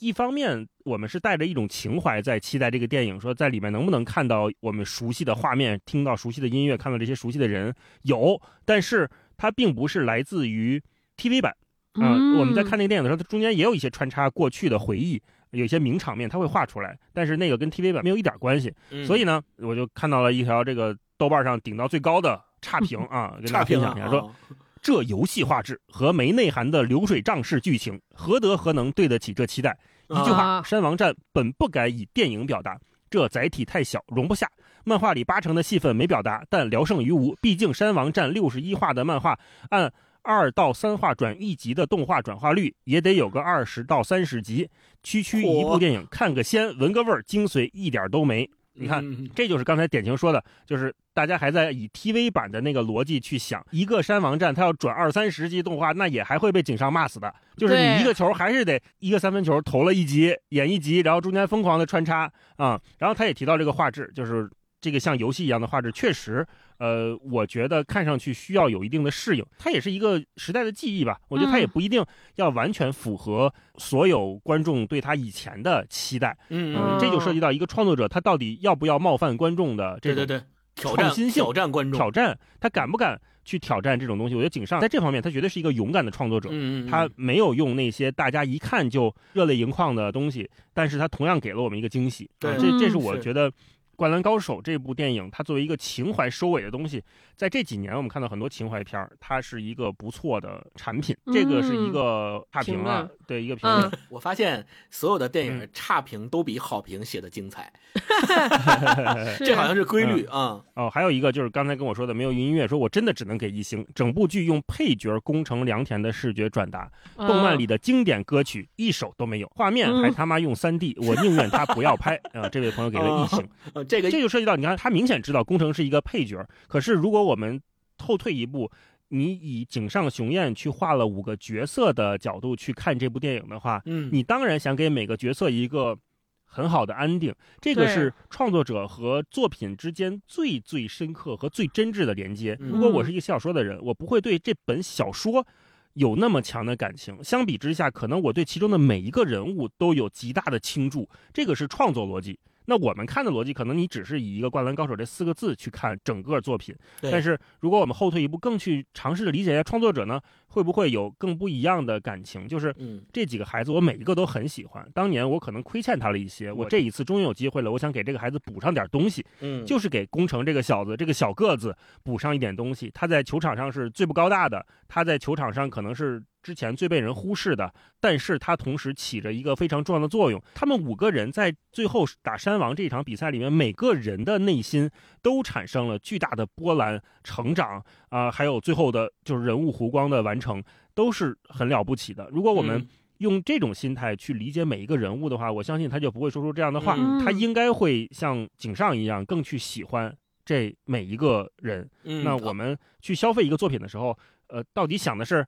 一方面我们是带着一种情怀在期待这个电影，说在里面能不能看到我们熟悉的画面，听到熟悉的音乐，看到这些熟悉的人，有，但是它并不是来自于 TV 版。啊、嗯我们在看那个电影的时候，它中间也有一些穿插过去的回忆，有一些名场面它会画出来，但是那个跟 TV 版没有一点关系。嗯所以呢，我就看到了一条这个豆瓣上顶到最高的差评 啊，跟大家差评啊分享一下，说这游戏画质和没内涵的流水账式剧情，何德何能对得起这期待？一句话，啊山王战本不该以电影表达，这载体太小，容不下。漫画里八成的戏份没表达，但聊胜于无。毕竟山王战六十一话的漫画，按二到三话转一集的动画转化率，也得有个二十到三十集。区区一部电影，看个鲜，闻个味儿，精髓一点都没。你看，嗯这就是刚才典型说的，就是大家还在以 TV 版的那个逻辑去想，一个山王战他要转二三十集动画，那也还会被井上骂死的。就是你一个球还是得一个三分球投了一集，演一集，然后中间疯狂的穿插啊、然后他也提到这个画质，就是这个像游戏一样的画质，确实，呃，我觉得看上去需要有一定的适应，它也是一个时代的记忆吧。我觉得它也嗯不一定要完全符合所有观众对他以前的期待。嗯嗯这就涉及到一个创作者他到底要不要冒犯观众的这种对对对，挑战创新性挑战观众，挑战，他敢不敢去挑战这种东西？我觉得井上在这方面，他绝对是一个勇敢的创作者。嗯嗯，嗯他没有用那些大家一看就热泪盈眶的东西，但是他同样给了我们一个惊喜。对啊这这是我觉得《灌篮高手》这部电影，它作为一个情怀收尾的东西，在这几年我们看到很多情怀片儿，它是一个不错的产品。这个是一个差评啊对一个评论嗯。我发现所有的电嗯影差评都比好评写的精彩，是这好像是规律啊。哦，还有一个就是刚才跟我说的没有音乐，说我真的只能给一星。整部剧用配角宫城良田的视觉转达，动漫里的经典歌曲一首都没有，画面还嗯他妈用三 D，我宁愿他不要拍。啊，这位朋友给了一星，呃，这个这就涉及到你看，他明显知道工程是一个配角，可是如果我们后退一步。你以井上雄彦去画了五个角色的角度去看这部电影的话，嗯，你当然想给每个角色一个很好的安定，这个是创作者和作品之间最最深刻和最真挚的连接。嗯如果我是一个写小说的人，我不会对这本小说有那么强的感情。相比之下，可能我对其中的每一个人物都有极大的倾注，这个是创作逻辑。那我们看的逻辑，可能你只是以一个“灌篮高手”这四个字去看整个作品，但是如果我们后退一步，更去尝试着理解一下创作者呢，会不会有更不一样的感情？就是嗯这几个孩子，我每一个都很喜欢。当年我可能亏欠他了一些，我这一次终于有机会了，我想给这个孩子补上点东西，嗯，就是给工程这个小子，这个小个子补上一点东西。他在球场上是最不高大的，他在球场上可能是之前最被人忽视的，但是他同时起着一个非常重要的作用。他们五个人在最后打山王这场比赛里面，每个人的内心都产生了巨大的波澜、成长啊、还有最后的就是人物弧光的完成，都是很了不起的。如果我们嗯用这种心态去理解每一个人物的话，我相信他就不会说出这样的话。嗯他应该会像井上一样，更去喜欢这每一个人。嗯那我们去消费一个作品的时候，呃，到底想的是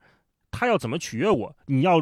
他要怎么取悦我？你要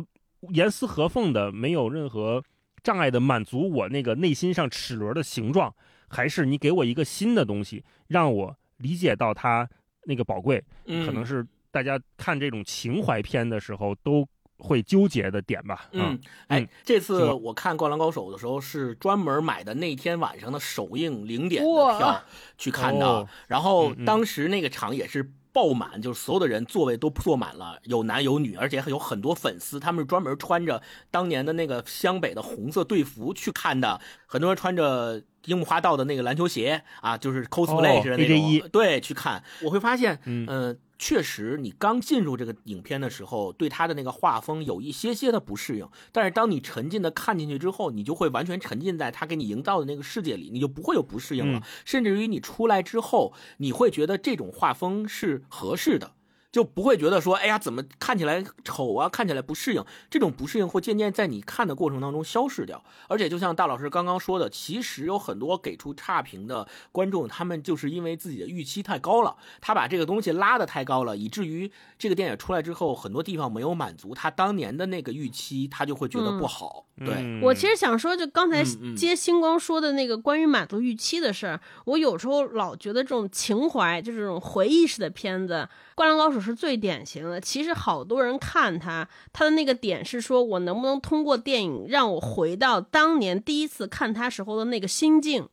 严丝合缝的，没有任何障碍的满足我那个内心上齿轮的形状，还是你给我一个新的东西，让我理解到它那个宝贵？可能是是大家看这种情怀片的时候都会纠结的点吧。嗯，哎嗯，这次我看《灌篮高手》的时候是专门买的那天晚上的首映零点的票去看的哦，然后当时那个场也是。爆满，就是所有的人座位都坐满了，有男有女，而且还有很多粉丝，他们是专门穿着当年的那个湘北的红色队服去看的，很多人穿着樱木花道的那个篮球鞋啊，就是 cosplay 哦似的那种，AJ1 对，去看，我会发现，嗯。呃，确实，你刚进入这个影片的时候，对他的那个画风有一些些的不适应。但是当你沉浸的看进去之后，你就会完全沉浸在他给你营造的那个世界里，你就不会有不适应了。嗯甚至于你出来之后，你会觉得这种画风是合适的。就不会觉得说，哎呀，怎么看起来丑啊，看起来不适应。这种不适应会渐渐在你看的过程当中消失掉。而且就像大老师刚刚说的，其实有很多给出差评的观众，他们就是因为自己的预期太高了，他把这个东西拉得太高了，以至于这个电影出来之后，很多地方没有满足他当年的那个预期，他就会觉得不好。对，嗯我其实想说，就刚才接星光说的那个关于满足预期的事儿，我有时候老觉得这种情怀，就是这种回忆式的片子，《灌篮高手》是最典型的。其实好多人看他，他的那个点是说我能不能通过电影让我回到当年第一次看他时候的那个心境。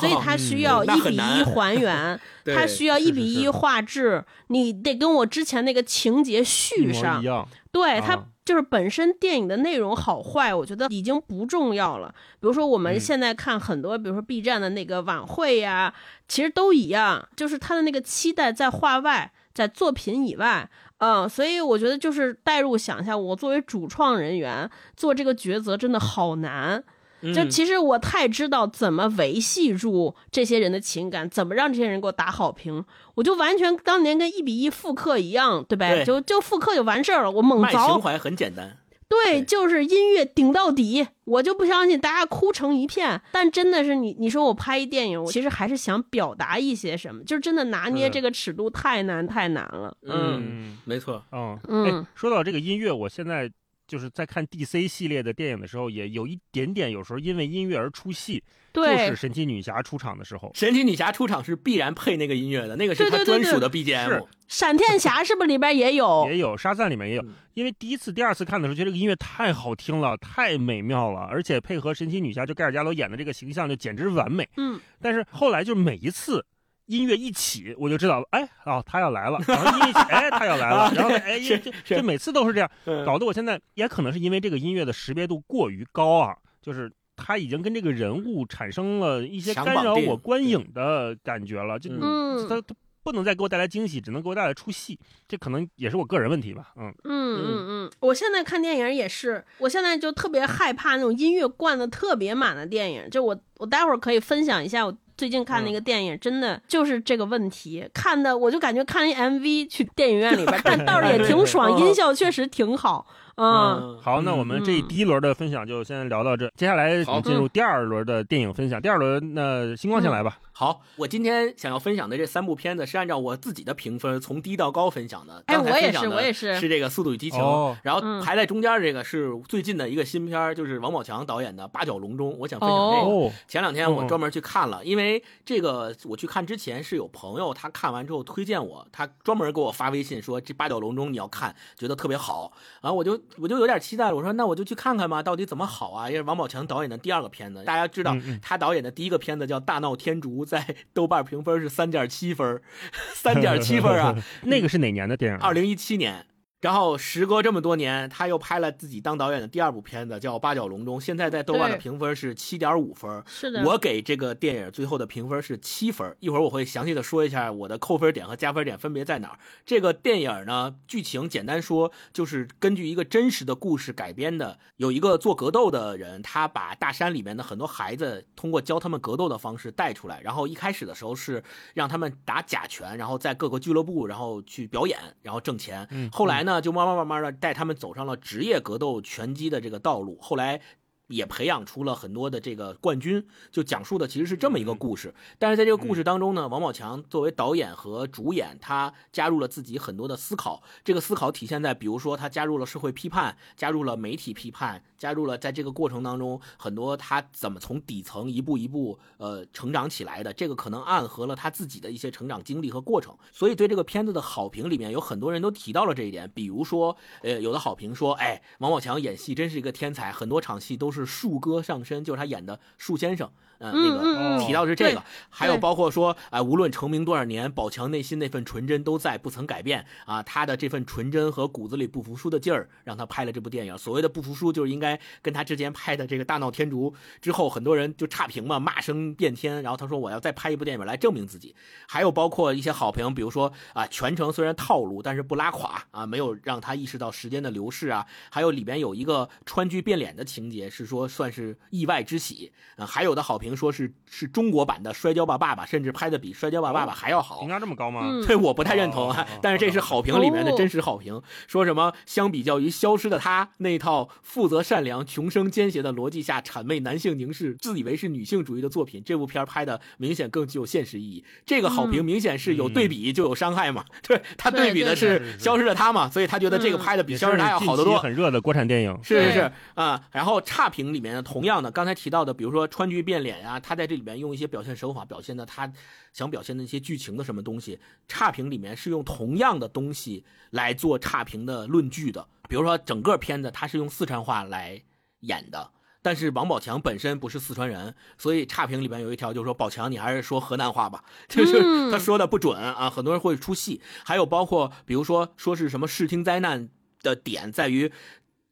所以他 需要一比一还原，对它需要一比一是是是画质，你得跟我之前那个情节续上。对啊它就是本身电影的内容好坏，我觉得已经不重要了。比如说我们嗯现在看很多，比如说 B 站的那个晚会呀、其实都一样，就是他的那个期待在画外，在作品以外。嗯，所以我觉得就是代入想一下，我作为主创人员做这个抉择真的好难。就嗯其实我太知道怎么维系住这些人的情感，怎么让这些人给我打好评，我就完全当年跟一比一复刻一样，对呗？对就就复刻就完事儿了，我猛凿，卖情怀很简单。对，就是音乐顶到底，我就不相信大家哭成一片。但真的是你，你说我拍一电影，我其实还是想表达一些什么，就是真的拿捏这个尺度太难太难了。嗯嗯没错。嗯嗯哎，说到这个音乐，我现在就是在看 DC 系列的电影的时候，也有一点点，有时候因为音乐而出戏，就是神奇女侠出场的时候。神奇女侠出场是必然配那个音乐的，那个是她专属的 BGM。闪电侠是不是里边也有？也有沙赞里面也有嗯，因为第一次、第二次看的时候，觉得这个音乐太好听了，太美妙了，而且配合神奇女侠就盖尔加朵演的这个形象就简直完美。嗯，但是后来就是每一次音乐一起，我就知道了，哎，哦，他要来了，然后音乐一起，哎，他要来了，然后哎，是就就每次都是这样，嗯搞得我现在也可能是因为这个音乐的识别度过于高啊，就是。他已经跟这个人物产生了一些干扰我观影的感觉了，就嗯他他不能再给我带来惊喜，只能给我带来出戏，这可能也是我个人问题吧，嗯。嗯嗯嗯，我现在看电影也是，我现在就特别害怕那种音乐灌的特别满的电影。就我我待会儿可以分享一下我最近看那个电影，真的就是这个问题，看的我就感觉看一 MV 去电影院里边，但倒是也挺爽，音效确实挺好。嗯，嗯，好，那我们这嗯第一轮的分享就先聊到这，接下来我好们进入第二轮的电影分享。第二轮，那星光先来吧。好，我今天想要分享的这三部片子是按照我自己的评分从低到高分享的。哎刚才我也是分享的我也是是这个《速度与激情》哦然后嗯排在中间这个是最近的一个新片儿，就是王宝强导演的《八角笼中》，我想分享这个。哦，前两天我专门去看了，因为这个我去看之前是有朋友他看完之后推荐我，他专门给我发微信说这八角笼中你要看，觉得特别好，然后我就我就有点期待了，我说那我就去看看吧，到底怎么好啊？因为王宝强导演的第二个片子，大家知道他导演的第一个片子叫《大闹天竺》，在豆瓣评分是三点七分，三点七分啊，那个是哪年的电影？二零一七年。然后时隔这么多年，他又拍了自己当导演的第二部片子，叫《八角笼中》，现在在豆瓣的评分是七点五分。是的，我给这个电影最后的评分是七分，一会儿我会详细的说一下我的扣分点和加分点分别在哪儿。这个电影呢，剧情简单说就是根据一个真实的故事改编的，有一个做格斗的人，他把大山里面的很多孩子通过教他们格斗的方式带出来，然后一开始的时候是让他们打假拳，然后在各个俱乐部然后去表演，然后挣钱。嗯后来呢，就慢慢慢慢的带他们走上了职业格斗拳击的这个道路。后来。也培养出了很多的这个冠军，就讲述的其实是这么一个故事。但是在这个故事当中呢，王宝强作为导演和主演，他加入了自己很多的思考。这个思考体现在，比如说他加入了社会批判，加入了媒体批判，加入了在这个过程当中很多他怎么从底层一步一步呃成长起来的。这个可能暗合了他自己的一些成长经历和过程。所以对这个片子的好评里面有很多人都提到了这一点。比如说，呃，有的好评说，哎，王宝强演戏真是一个天才，很多场戏都是树哥上身，就是他演的树先生。嗯，那个提到是这个，还有包括说，哎，无论成名多少年，宝强内心那份纯真都在，不曾改变啊。他的这份纯真和骨子里不服输的劲儿，让他拍了这部电影。所谓的不服输，就是应该跟他之前拍的这个大闹天竺之后，很多人就差评嘛，骂声遍天。然后他说，我要再拍一部电影来证明自己。还有包括一些好评，比如说啊，全程虽然套路，但是不拉垮啊，没有让他意识到时间的流逝啊。还有里边有一个川剧变脸的情节，是说算是意外之喜啊。还有的好评。评说是是中国版的《摔跤吧，爸爸》，甚至拍的比《摔跤吧，爸爸》还要好，评价这么高吗？对，我不太认同啊。但是这是好评里面的真实好评，说什么相比较于《消失的她》那一套负责善良、穷生奸邪的逻辑下谄媚男性凝视、自以为是女性主义的作品，这部片拍的明显更具有现实意义。这个好评明显是有对比就有伤害嘛？对他对比的是《消失的她》嘛，所以他觉得这个拍的比《消失的她》要好得多。很热的国产电影，是是是啊。然后差评里面同样的，刚才提到的，比如说川剧变脸。啊，他在这里面用一些表现手法，表现的他想表现的一些剧情的什么东西。差评里面是用同样的东西来做差评的论据的。比如说，整个片子他是用四川话来演的，但是王宝强本身不是四川人，所以差评里面有一条就是说：“宝强，你还是说河南话吧。”就是他说的不准啊，很多人会出戏。还有包括比如说说是什么视听灾难的点在于。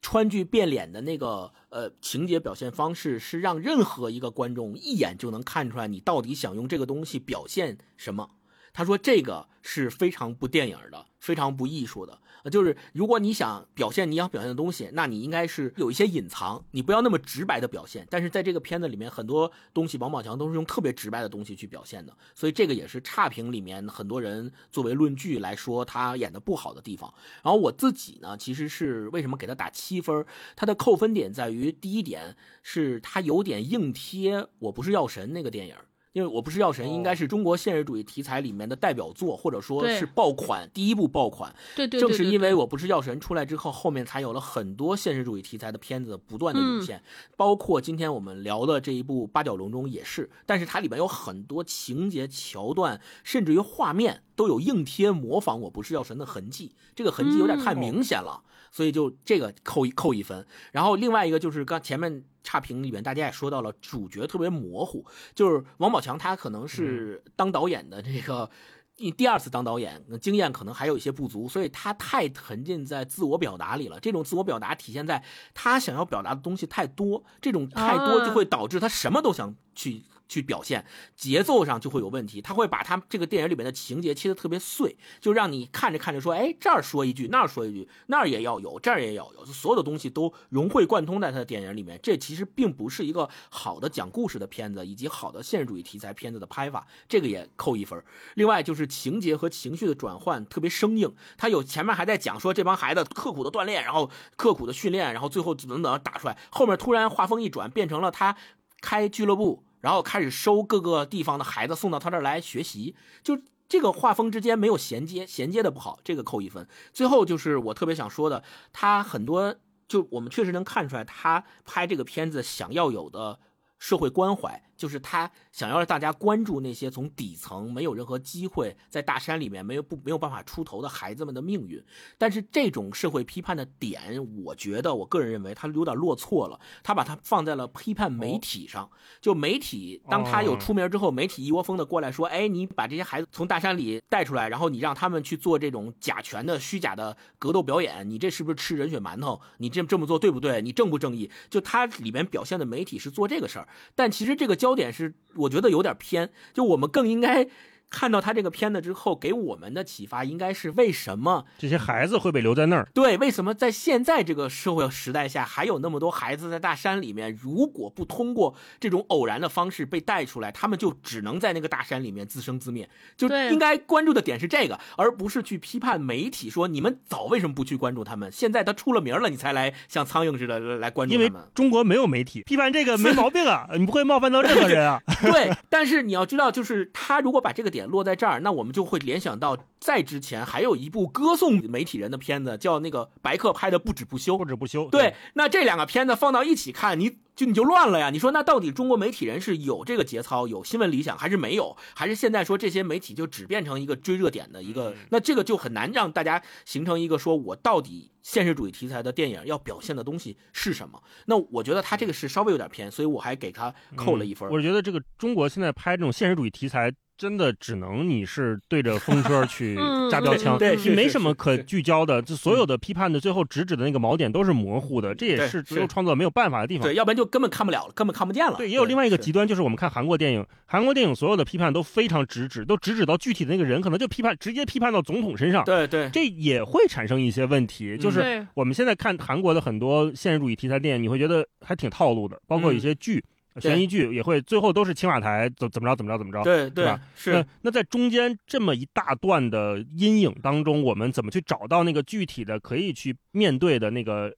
川剧变脸的那个呃情节表现方式，是让任何一个观众一眼就能看出来你到底想用这个东西表现什么。他说这个是非常不电影的，非常不艺术的。就是如果你想表现你要表现的东西，那你应该是有一些隐藏，你不要那么直白的表现。但是在这个片子里面，很多东西王宝强都是用特别直白的东西去表现的，所以这个也是差评里面很多人作为论据来说他演的不好的地方。然后我自己呢，其实是为什么给他打七分？他的扣分点在于第一点是他有点硬贴《我不是药神》那个电影。因为我不是药神，应该是中国现实主义题材里面的代表作，或者说是爆款第一部爆款。对对。正是因为我不是药神出来之后，后面才有了很多现实主义题材的片子不断的涌现，包括今天我们聊的这一部《八角笼中》也是。但是它里面有很多情节桥段，甚至于画面都有硬贴模仿我不是药神的痕迹，这个痕迹有点太明显了。所以就这个扣一扣一分，然后另外一个就是刚前面差评里面大家也说到了，主角特别模糊，就是王宝强他可能是当导演的这个。你第二次当导演，经验可能还有一些不足，所以他太沉浸在自我表达里了。这种自我表达体现在他想要表达的东西太多，这种太多就会导致他什么都想去去表现，节奏上就会有问题。他会把他这个电影里面的情节切得特别碎，就让你看着看着说，哎，这儿说一句，那儿说一句，那儿也要有，这儿也要有，所有的东西都融会贯通在他的电影里面。这其实并不是一个好的讲故事的片子，以及好的现实主义题材片子的拍法，这个也扣一分。另外就是。情节和情绪的转换特别生硬，他有前面还在讲说这帮孩子刻苦的锻炼，然后刻苦的训练，然后最后等等打出来，后面突然画风一转，变成了他开俱乐部，然后开始收各个地方的孩子送到他这儿来学习，就这个画风之间没有衔接，衔接的不好，这个扣一分。最后就是我特别想说的，他很多就我们确实能看出来，他拍这个片子想要有的社会关怀。就是他想要让大家关注那些从底层没有任何机会在大山里面没有不没有办法出头的孩子们的命运，但是这种社会批判的点，我觉得我个人认为他有点落错了，他把它放在了批判媒体上。就媒体当他有出名之后，媒体一窝蜂的过来说：“哎，你把这些孩子从大山里带出来，然后你让他们去做这种假拳的虚假的格斗表演，你这是不是吃人血馒头？你这这么做对不对？你正不正义？”就他里面表现的媒体是做这个事儿，但其实这个。焦点是我觉得有点偏，就我们更应该看到他这个片子之后，给我们的启发应该是为什么这些孩子会被留在那儿？对，为什么在现在这个社会时代下，还有那么多孩子在大山里面？如果不通过这种偶然的方式被带出来，他们就只能在那个大山里面自生自灭。就应该关注的点是这个，而不是去批判媒体说你们早为什么不去关注他们？现在他出了名了，你才来像苍蝇似的来来关注因为他们。中国没有媒体，批判这个没毛病啊，你不会冒犯到任何人啊。对，但是你要知道，就是他如果把这个点落在这儿，那我们就会联想到，在之前还有一部歌颂媒体人的片子，叫那个白客拍的《不止不休不》。止不休。对，那这两个片子放到一起看，你就你就乱了呀。你说那到底中国媒体人是有这个节操、有新闻理想，还是没有？还是现在说这些媒体就只变成一个追热点的一个？那这个就很难让大家形成一个说我到底现实主义题材的电影要表现的东西是什么？那我觉得他这个是稍微有点偏，所以我还给他扣了一分。嗯我觉得这个中国现在拍这种现实主义题材，真的只能你是对着风车 去嗯扎标枪，对，你是没什么可聚焦的，就所有的批判的最后直指的那个锚点都是模糊的，这也是只有创作没有办法的地方对，。要不然就根本看不了了，根本看不见了。对，也有另外一个极端，就是我们看韩国电影，韩国电影所有的批判都非常直指，都直指到具体的那个人，可能就批判直接批判到总统身上，对对这也会产生一些问题。就是我们现在看韩国的很多现实主义题材电影，你会觉得还挺套路的，包括一些剧。悬疑剧也会最后都是青瓦台怎怎么着怎么着怎么着，对对吧是那那在中间这么一大段的阴影当中，我们怎么去找到那个具体的可以去面对的那个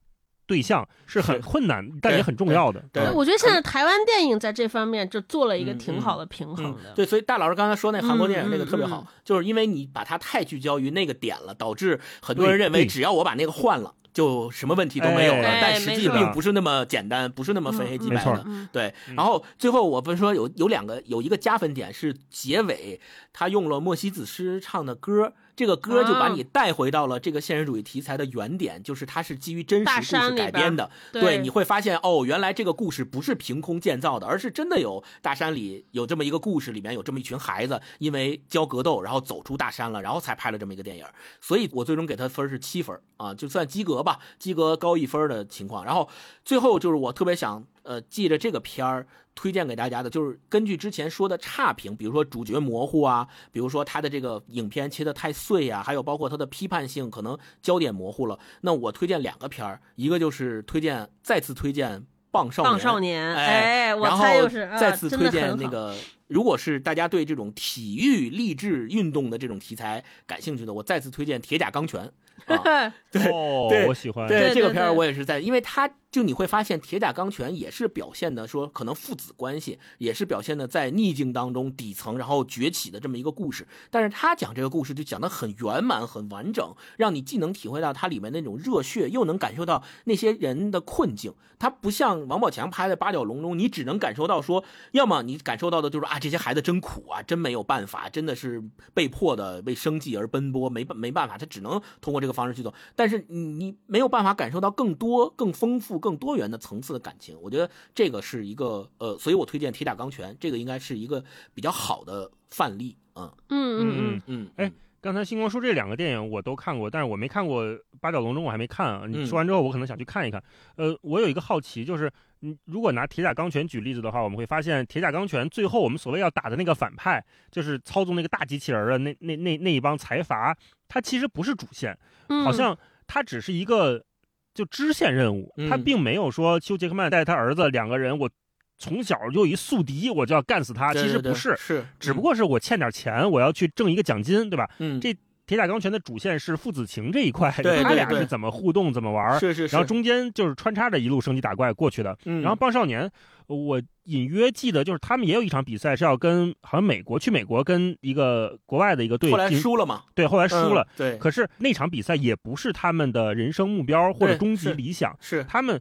对象，是很困难，但也很重要的。对嗯我觉得现在台湾电影在这方面就做了一个挺好的平衡的。嗯对，所以大老师刚才说那韩国电影那个特别好，嗯嗯就是因为你把它太聚焦于那个点了，导致很多人认为只要我把那个换了，就什么问题都没有了。哎但实际并不是那么简单，不是那么非黑即白的。嗯对，嗯然后最后我不是说有有两个有一个加分点是结尾，他用了莫西子诗唱的歌，这个歌就把你带回到了这个现实主义题材的原点，就是它是基于真实故事改编的。对你会发现哦，原来这个故事不是凭空建造的，而是真的有大山里有这么一个故事，里面有这么一群孩子，因为教格斗，然后走出大山了，然后才拍了这么一个电影。所以我最终给他分是七分啊，就算及格吧，及格高一分的情况。然后最后就是我特别想呃记着这个片儿。推荐给大家的就是根据之前说的差评，比如说主角模糊啊，比如说他的这个影片切的太碎啊，还有包括他的批判性可能焦点模糊了。那我推荐两个片儿，一个就是推荐再次推荐《棒少年》，棒少年，哎然后再次推荐那个，如果是大家对这种体育励志运动的这种题材感兴趣的，我再次推荐《铁甲钢拳》啊。对哦对，我喜欢。对对这个片儿我也是在，因为它就你会发现《铁甲钢拳》也是表现的说可能父子关系，也是表现的在逆境当中底层然后崛起的这么一个故事。但是他讲这个故事就讲的很圆满、很完整，让你既能体会到它里面那种热血，又能感受到那些人的困境。它不像王宝强拍的《八角笼中》，你只能感受到说，要么你感受到的就是啊，这些孩子真苦啊，真没有办法，真的是被迫的为生计而奔波，没办没办法，他只能通过这个方式去走。但是你你没有办法感受到更多、更丰富、更多元的层次的感情。我觉得这个是一个呃，所以我推荐《铁打钢拳》，这个应该是一个比较好的范例。嗯嗯嗯嗯，嗯，哎刚才星光说这两个电影我都看过，但是我没看过《八角笼中》，我还没看啊。你嗯说完之后，我可能想去看一看。呃，我有一个好奇，就是嗯，如果拿《铁甲钢拳》举例子的话，我们会发现《铁甲钢拳》最后我们所谓要打的那个反派，就是操纵那个大机器人儿的那那那那一帮财阀，他其实不是主线，嗯好像他只是一个就支线任务，嗯他并没有说休·杰克曼带他儿子两个人，我从小就一宿敌，我就要干死他。对对对其实不是，是，只不过是我欠点钱，我要去挣一个奖金，对吧？嗯，这铁甲钢拳的主线是父子情这一块，对他俩是怎么互动、怎么玩，是是是，然后中间就是穿插着一路升级打怪过去的。嗯，然后棒少年，我隐约记得就是他们也有一场比赛是要跟好像美国去美国跟一个国外的一个队后来输了嘛，对，后来输了。嗯对，可是那场比赛也不是他们的人生目标或者终极理想，是他们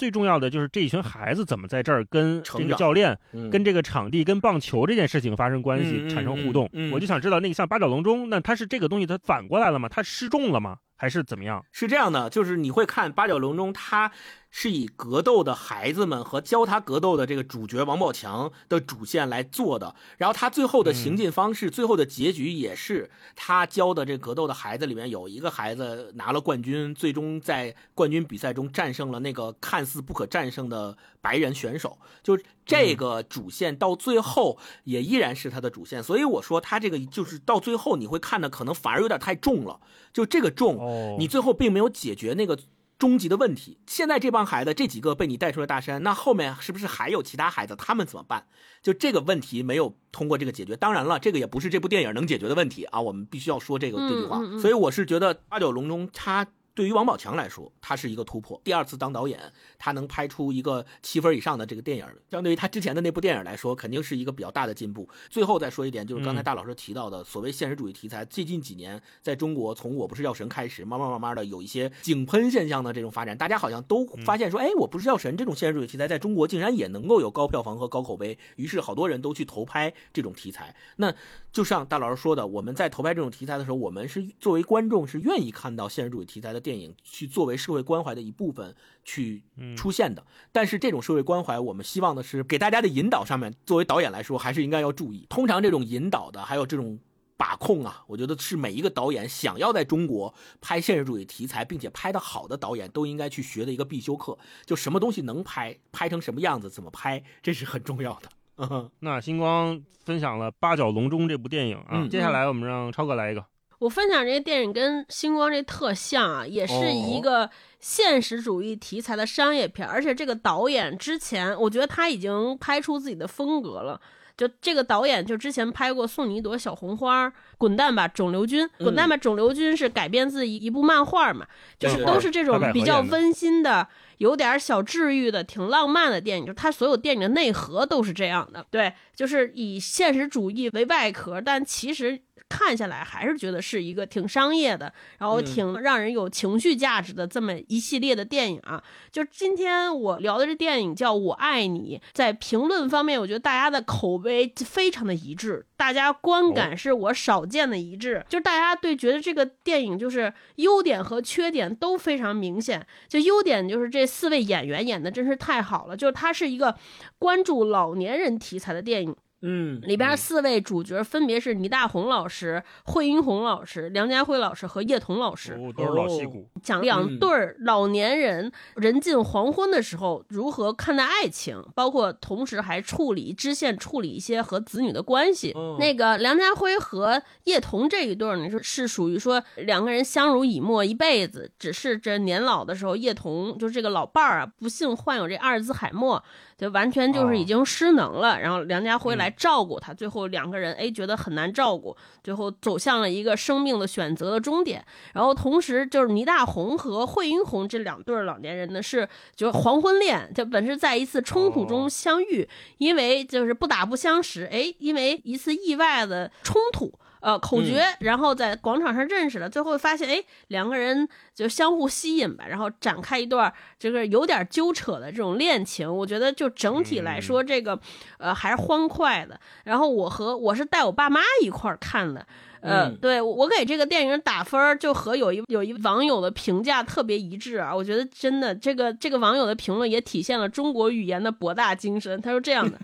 最重要的就是这一群孩子怎么在这儿跟这个教练、嗯跟这个场地、跟棒球这件事情发生关系，产生互动。我就想知道，那个像八角笼中，那它是这个东西它反过来了吗？它失重了吗？还是怎么样？是这样的，就是你会看八角笼中，他是以格斗的孩子们和教他格斗的这个主角王宝强的主线来做的，然后他最后的行进方式，最后的结局也是他教的这格斗的孩子里面有一个孩子拿了冠军，最终在冠军比赛中战胜了那个看似不可战胜的白人选手，就是这个主线到最后也依然是他的主线，所以我说他这个就是到最后你会看的可能反而有点太重了，就这个重，哦，你最后并没有解决那个终极的问题。现在这帮孩子这几个被你带出了大山，那后面是不是还有其他孩子？他们怎么办？就这个问题没有通过这个解决。当然了，这个也不是这部电影能解决的问题啊，我们必须要说这个这句话。所以我是觉得八九龙中他。对于王宝强来说，他是一个突破。第二次当导演，他能拍出一个七分以上的这个电影，相对于他之前的那部电影来说，肯定是一个比较大的进步。最后再说一点，就是刚才大老师提到的所谓现实主义题材，最近几年在中国，从《我不是药神》开始，慢慢慢慢的有一些井喷现象的这种发展，大家好像都发现说，哎，《我不是药神》这种现实主义题材在中国竟然也能够有高票房和高口碑，于是好多人都去投拍这种题材。那就像大老师说的，我们在投拍这种题材的时候，我们是作为观众是愿意看到现实主义题材的电影去作为社会关怀的一部分去出现的。但是这种社会关怀，我们希望的是给大家的引导上面，作为导演来说，还是应该要注意。通常这种引导的，还有这种把控啊，我觉得是每一个导演想要在中国拍现实主义题材，并且拍得好的导演都应该去学的一个必修课。就什么东西能拍，拍成什么样子，怎么拍，这是很重要的。嗯。那星光分享了《八角笼中》这部电影啊，嗯。接下来我们让超哥来一个。我分享这个电影跟星光这特像啊，也是一个现实主义题材的商业片，而且这个导演之前，我觉得他已经拍出自己的风格了。就这个导演，就之前拍过《送你一朵小红花》《滚蛋吧肿瘤君》，《滚蛋吧肿瘤君》是改编自一一部漫画嘛，就是都是这种比较温馨的、有点小治愈的、挺浪漫的电影。就是它所有电影的内核都是这样的，对，就是以现实主义为外壳，但其实。看下来还是觉得是一个挺商业的，然后嗯挺让人有情绪价值的这么一系列的电影啊。就今天我聊的这电影叫《我爱你》，在评论方面，我觉得大家的口碑非常的一致，大家观感是我少见的一致，就是大家对觉得这个电影就是优点和缺点都非常明显。就优点就是这四位演员演的真是太好了，就是它是一个关注老年人题材的电影。嗯，里边四位主角分别是倪大红老师、惠英红老师、梁家辉老师和叶童老师，哦，都是老戏骨。讲两嗯对儿老年人人近黄昏的时候如何看待爱情，包括同时还处理支线处理一些和子女的关系。嗯那个梁家辉和叶童这一对儿呢，是是属于说两个人相濡以沫一辈子，只是这年老的时候，叶童就是这个老伴儿啊，不幸患有这阿尔兹海默。就完全就是已经失能了，然后梁家辉来照顾他，最后两个人哎觉得很难照顾，最后走向了一个生命的选择的终点。然后同时就是倪大红和惠英红这两对老年人呢是就是黄昏恋，就本是在一次冲突中相遇，因为就是不打不相识，哎，因为一次意外的冲突。呃，口诀，然后在广场上认识了，最后发现，哎，两个人就相互吸引吧，然后展开一段这个有点纠扯的这种恋情。我觉得就整体来说，这个呃还是欢快的。然后我和我是带我爸妈一块儿看的，呃，嗯对我给这个电影打分儿，就和有一有一网友的评价特别一致啊。我觉得真的，这个这个网友的评论也体现了中国语言的博大精深。他说这样的。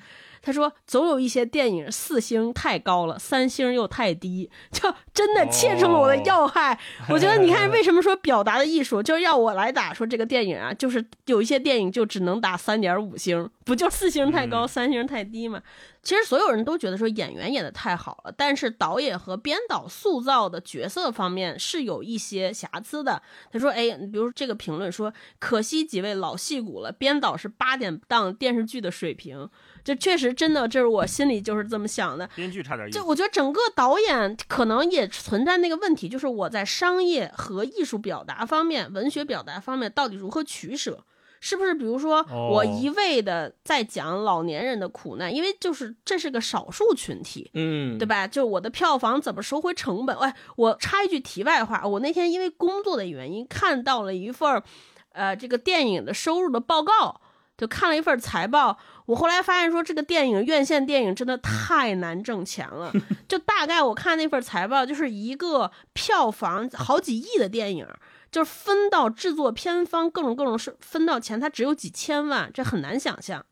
他说：“总有一些电影四星太高了，三星又太低，就真的切中了我的要害。我觉得你看，为什么说表达的艺术，就是要我来打说这个电影啊，就是有一些电影就只能打三点五星，不就四星太高，三星太低吗？其实所有人都觉得说演员演的太好了，但是导演和编导塑造的角色方面是有一些瑕疵的。他说：“哎，比如这个评论说，可惜几位老戏骨了，编导是八点档电视剧的水平。”这确实真的，这是我心里就是这么想的。编剧差点意思就。我觉得整个导演可能也存在那个问题，就是我在商业和艺术表达方面、文学表达方面到底如何取舍？是不是比如说哦我一味的在讲老年人的苦难，因为就是这是个少数群体，嗯，对吧？就我的票房怎么收回成本？哎，我插一句题外话，我那天因为工作的原因看到了一份儿，呃，这个电影的收入的报告，就看了一份财报。我后来发现说，这个电影院线电影真的太难挣钱了。就大概我看那份财报，就是一个票房好几亿的电影，就是分到制作片方各种各种是分到钱，它只有几千万，这很难想象。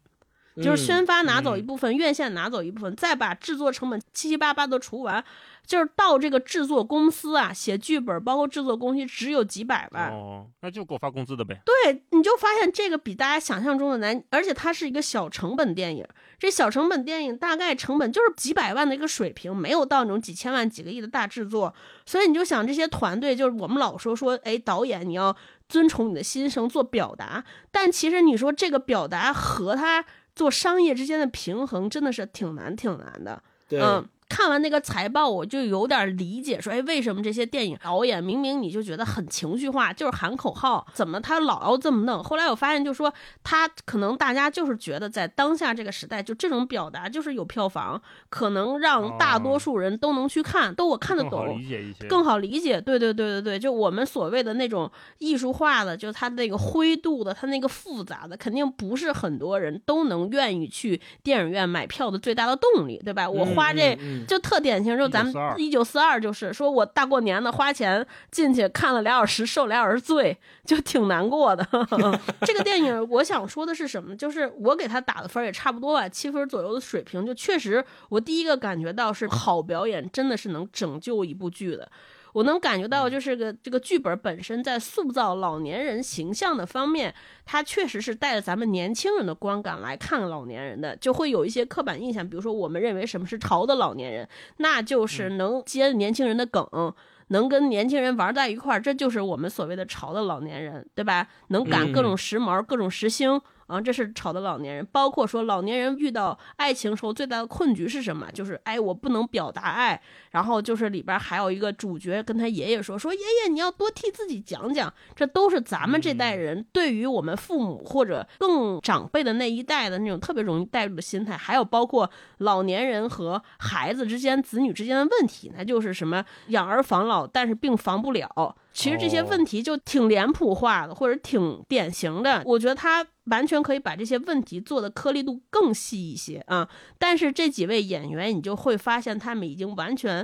就是宣发拿走嗯一部分，院线拿走一部分，再把制作成本七七八八都除完，就是到这个制作公司啊，写剧本包括制作工期只有几百万。哦，那就给我发工资的呗。对，你就发现这个比大家想象中的难，而且它是一个小成本电影。这小成本电影大概成本就是几百万的一个水平，没有到那种几千万、几个亿的大制作。所以你就想这些团队，就是我们老说说，哎，导演你要遵从你的心声做表达，但其实你说这个表达和他做商业之间的平衡，真的是挺难、挺难的。对，嗯，看完那个财报，我就有点理解，说，哎，为什么这些电影导演明明你就觉得很情绪化，就是喊口号，怎么他老要这么弄？后来我发现，就说他可能大家就是觉得在当下这个时代，就这种表达就是有票房，可能让大多数人都能去看，都我看得更好懂。理解一些。更好理解，对对对对对，就我们所谓的那种艺术化的，就他那个灰度的，他那个复杂的，肯定不是很多人都能愿意去电影院买票的最大的动力，对吧？我花这、就特典型，就咱们1942一九四二就是说我大过年的花钱进去看了俩小时，受俩小时罪，就挺难过的。这个电影我想说的是什么？就是我给他打的分也差不多吧，七分左右的水平，就确实我第一个感觉到是 好表演真的是能拯救一部剧的。我能感觉到，就是个这个剧本本身在塑造老年人形象的方面，它确实是带着咱们年轻人的观感来看老年人的，就会有一些刻板印象。比如说，我们认为什么是潮的老年人，那就是能接年轻人的梗。能跟年轻人玩在一块儿，这就是我们所谓的潮的老年人，对吧？能赶各种时髦、各种时兴啊，这是潮的老年人。包括说老年人遇到爱情时候最大的困局是什么？就是哎，我不能表达爱。然后就是里边还有一个主角跟他爷爷说：“说爷爷，你要多替自己讲讲。”这都是咱们这代人对于我们父母或者更长辈的那一代的那种特别容易带入的心态，还有包括老年人和孩子之间、子女之间的问题，那就是什么养儿防老，但是并防不了。其实这些问题就挺脸谱化的，或者挺典型的。我觉得他完全可以把这些问题做的颗粒度更细一些啊。但是这几位演员，你就会发现他们已经完全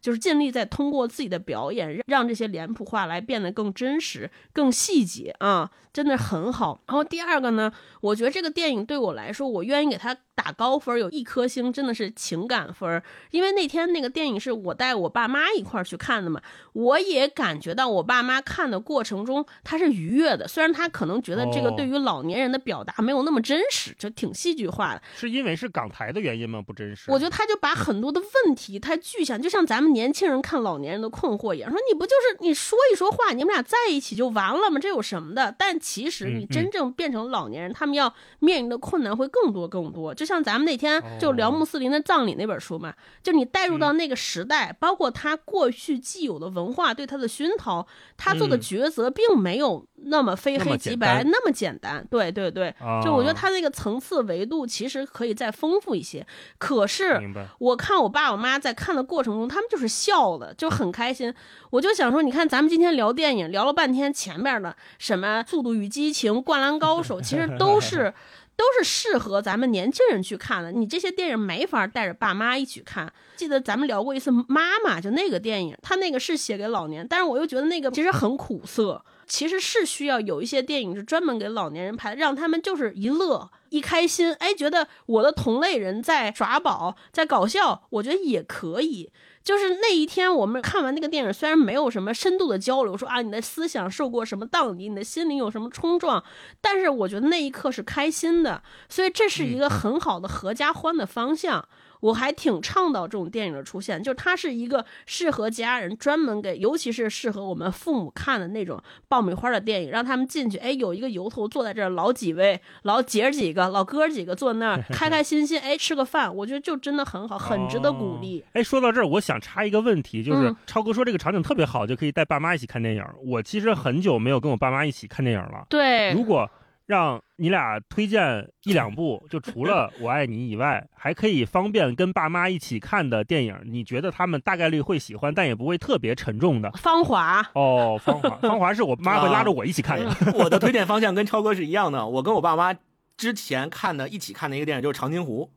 就是尽力在通过自己的表演，让这些脸谱化来变得更真实、更细节啊，真的很好。然后第二个呢，我觉得这个电影对我来说，我愿意给他打高分，有一颗星，真的是情感分。因为那天那个电影是我带我爸妈一块儿去看的嘛，我也感觉到我爸妈看的过程中他是愉悦的，虽然他可能觉得这个哦对于老年人的表达没有那么真实，就挺戏剧化的。是因为是港台的原因吗？不真实。我觉得他就把很多的问题他具象，就像咱们年轻人看老年人的困惑一样，说你不就是你说一说话，你们俩在一起就完了吗？这有什么的？但其实你真正变成老年人，他们要面临的困难会更多更多。就像咱们那天就聊哦穆斯林的葬礼那本书嘛，就你带入到那个时代，包括他过去既有的文化对他的熏陶，他做的嗯抉择并没有那么非黑即白那么简单。对对对，啊，就我觉得他那个层次维度其实可以再丰富一些。可是。我看我爸我妈在看的过程中，他们就是笑的，就很开心。我就想说，你看咱们今天聊电影，聊了半天，前面的什么《速度与激情》《灌篮高手》，其实都是 都是适合咱们年轻人去看的。你这些电影没法带着爸妈一起看。记得咱们聊过一次《妈妈》，就那个电影，它那个是写给老年，但是我又觉得那个其实很苦涩。其实是需要有一些电影是专门给老年人拍的，让他们就是一乐一开心，哎，觉得我的同类人在耍宝，在搞笑，我觉得也可以。就是那一天，我们看完那个电影，虽然没有什么深度的交流，说啊你的思想受过什么荡涤，你的心灵有什么冲撞，但是我觉得那一刻是开心的，所以这是一个很好的合家欢的方向。我还挺倡导这种电影的出现，就是它是一个适合家人专门给，尤其是适合我们父母看的那种爆米花的电影，让他们进去，哎，有一个由头坐在这儿，老几位，老姐儿几个，老哥儿几个坐那儿，开开心心，哎，吃个饭，我觉得就真的很好，很值得鼓励。哎，说到这儿，我想插一个问题，就是、嗯超哥说这个场景特别好，就可以带爸妈一起看电影。我其实很久没有跟我爸妈一起看电影了。对，如果让你俩推荐一两部，就除了《我爱你》以外，还可以方便跟爸妈一起看的电影，你觉得他们大概率会喜欢，但也不会特别沉重的？芳华，哦，芳华，芳华是我妈会拉着我一起看的。我的推荐方向跟超哥是一样的。我跟我爸妈之前看的一起看的一个电影就是《长津湖》，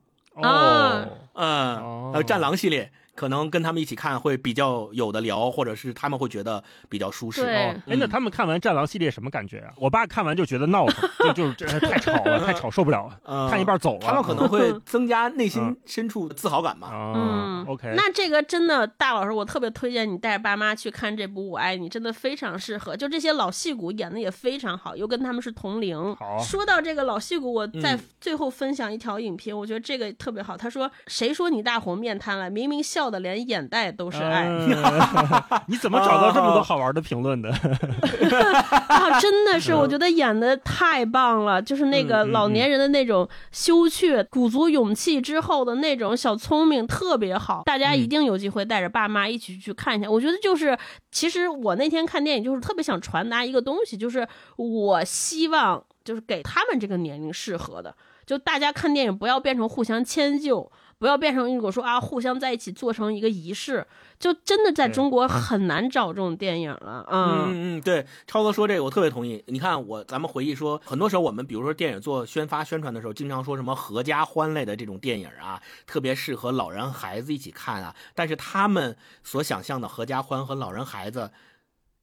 哦，嗯，哦还有《战狼》系列，可能跟他们一起看会比较有的聊，或者是他们会觉得比较舒适。对哦，哎，那他们看完《战狼》系列什么感觉啊？我爸看完就觉得闹腾，就就是这太吵了，太吵，受不了，嗯 看一半走了。他们可能会增加内心深处的自豪感吧。啊 嗯，OK，那这个真的，大老师，我特别推荐你带着爸妈去看这部《我爱你》，真的非常适合。就这些老戏骨演的也非常好，又跟他们是同龄。好说到这个老戏骨，我在嗯最后分享一条影片，我觉得这个特别好。他说：“谁说你大红面瘫了？明明笑的连眼袋都是爱。嗯 你怎么找到这么多好玩的评论的？啊，真的是，我觉得演的太棒了，就是那个老年人的那种羞怯、鼓足勇气之后的那种小聪明，特别好。大家一定有机会带着爸妈一起去看一下。我觉得就是，其实我那天看电影，就是特别想传达一个东西，就是我希望就是给他们这个年龄适合的，就大家看电影不要变成互相迁就。不要变成一种说啊，互相在一起做成一个仪式，就真的在中国很难找这种电影了。嗯嗯嗯，对，超哥说这个我特别同意。你看我，咱们回忆说，很多时候我们比如说电影做宣发宣传的时候，经常说什么合家欢类的这种电影啊，特别适合老人孩子一起看啊。但是他们所想象的合家欢和老人孩子，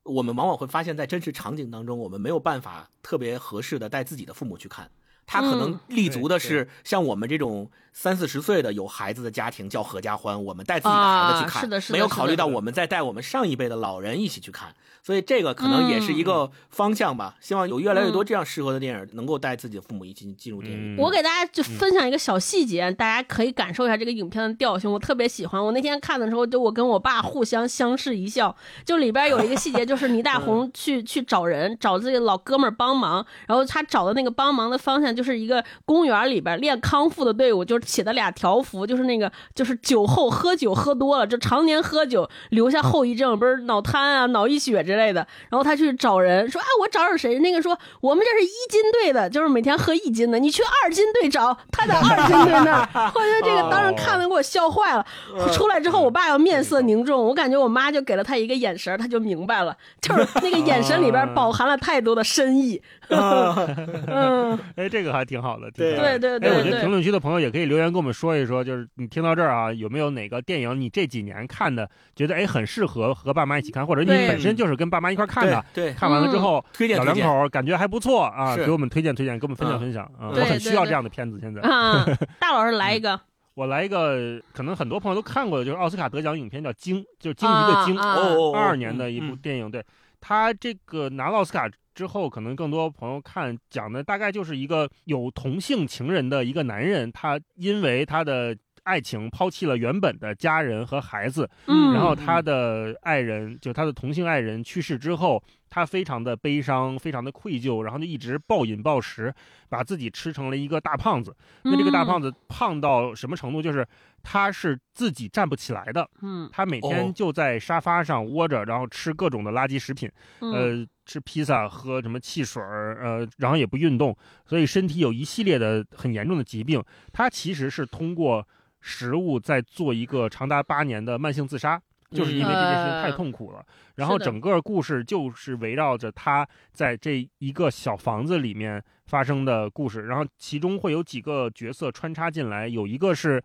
我们往往会发现，在真实场景当中，我们没有办法特别合适的带自己的父母去看。他可能嗯立足的是像我们这种三四十岁的有孩子的家庭叫合家欢，我们带自己的孩子去看，啊是的是的没有考虑到我们再带我们上一辈的老人一起去看，所以这个可能也是一个方向吧。希望有越来越多这样适合的电影，能够带自己的父母一起进入电影。嗯我给大家就分享一个小细节，大家可以感受一下这个影片的调性，我特别喜欢。我那天看的时候，就我跟我爸互相相视一笑。就里边有一个细节，就是倪大红去去找人，找自己老哥们儿帮忙，然后他找的那个帮忙的方向就是一个公园里边练康复的队伍，就是写的俩条幅，就是那个就是酒后喝酒喝多了，就常年喝酒留下后遗症，不是脑瘫啊、脑溢血之类的。然后他去找人说啊，我找找谁？那个说我们这是一斤队的，就是每天喝一斤的，你去二斤队找，他在二斤队那儿。我觉得这个当时看了给我笑坏了。出来之后，我爸要面色凝重，我感觉我妈就给了他一个眼神，他就明白了，就是那个眼神里边饱含了太多的深意。嗯，哎，这个还挺好的，对对对对对哎我觉得评论区的朋友也可以留言跟我们说一说，就是你听到这儿啊，有没有哪个电影你这几年看的，觉得哎很适合和爸妈一起看，或者你本身就是跟爸妈一块儿看的，对，看完了之后推荐推荐。口感觉还不错啊，给我们推荐推荐，给我们分享嗯。分享啊，我很需要这样的片子现在。啊，大老师来一个，我来一个，可能很多朋友都看过的，就是奥斯卡得奖影片叫《鲸》，就是鲸鱼的鲸，二二年的一部嗯。电影。对，他这个拿了奥斯卡之后，可能更多朋友看讲的大概就是一个有同性情人的一个男人，他因为他的爱情抛弃了原本的家人和孩子，嗯，然后他的爱人，就他的同性爱人去世之后，他非常的悲伤，非常的愧疚，然后就一直暴饮暴食，把自己吃成了一个大胖子。那这个大胖子，胖到什么程度？就是他是自己站不起来的，嗯。他每天哦。就在沙发上窝着，然后吃各种的垃圾食品，嗯。呃，吃披萨，喝什么汽水儿，呃，然后也不运动，所以身体有一系列的很严重的疾病。他其实是通过食物在做一个长达八年的慢性自杀。就是因为这件事情太痛苦了，然后整个故事就是围绕着他在这一个小房子里面发生的故事，然后其中会有几个角色穿插进来，有一个是，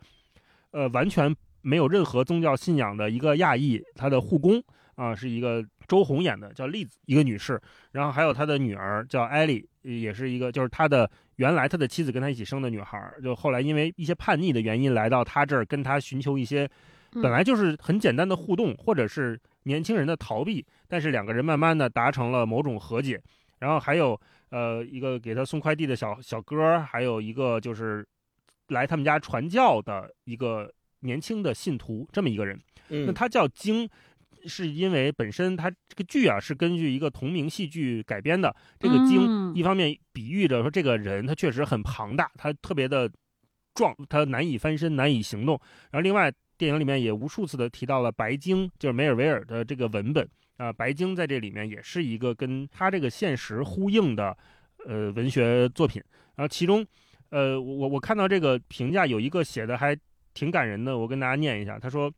呃，完全没有任何宗教信仰的一个亚裔，他的护工啊、是一个周红演的，叫栗子，一个女士，然后还有她的女儿叫艾莉，也是一个，就是他的原来他的妻子跟他一起生的女孩儿，就后来因为一些叛逆的原因来到他这儿，跟他寻求一些嗯本来就是很简单的互动，或者是年轻人的逃避，但是两个人慢慢的达成了某种和解。然后还有呃一个给他送快递的小小哥儿，还有一个就是来他们家传教的一个年轻的信徒，这么一个人。那嗯他叫京，是因为本身它这个剧啊是根据一个同名戏剧改编的。这个京、嗯一方面比喻着说这个人他确实很庞大，他特别的壮，他难以翻身，难以行动。然后另外电影里面也无数次的提到了白鲸，就是梅尔维尔的这个文本啊、白鲸在这里面也是一个跟他这个现实呼应的呃文学作品。然后其中呃我我看到这个评价有一个写的还挺感人的，我跟大家念一下，他说。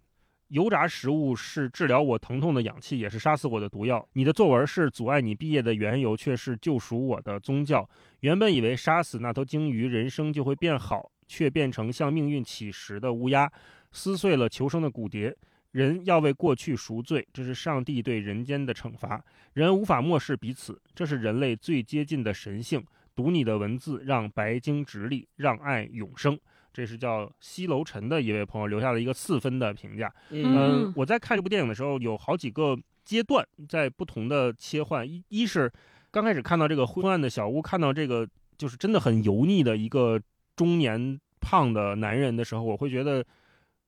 油炸食物是治疗我疼痛的氧气，也是杀死我的毒药。你的作文是阻碍你毕业的缘由，却是救赎我的宗教。原本以为杀死那头鲸鱼，人生就会变好，却变成向命运乞食的乌鸦。撕碎了求生的骨蝶。人要为过去赎罪，这是上帝对人间的惩罚。人无法漠视彼此，这是人类最接近的神性。读你的文字，让白鲸直立，让爱永生。这是叫西楼晨的一位朋友留下了一个四分的评价。嗯我在看这部电影的时候，有好几个阶段在不同的切换。一一是刚开始看到这个昏暗的小屋，看到这个就是真的很油腻的一个中年胖的男人的时候，我会觉得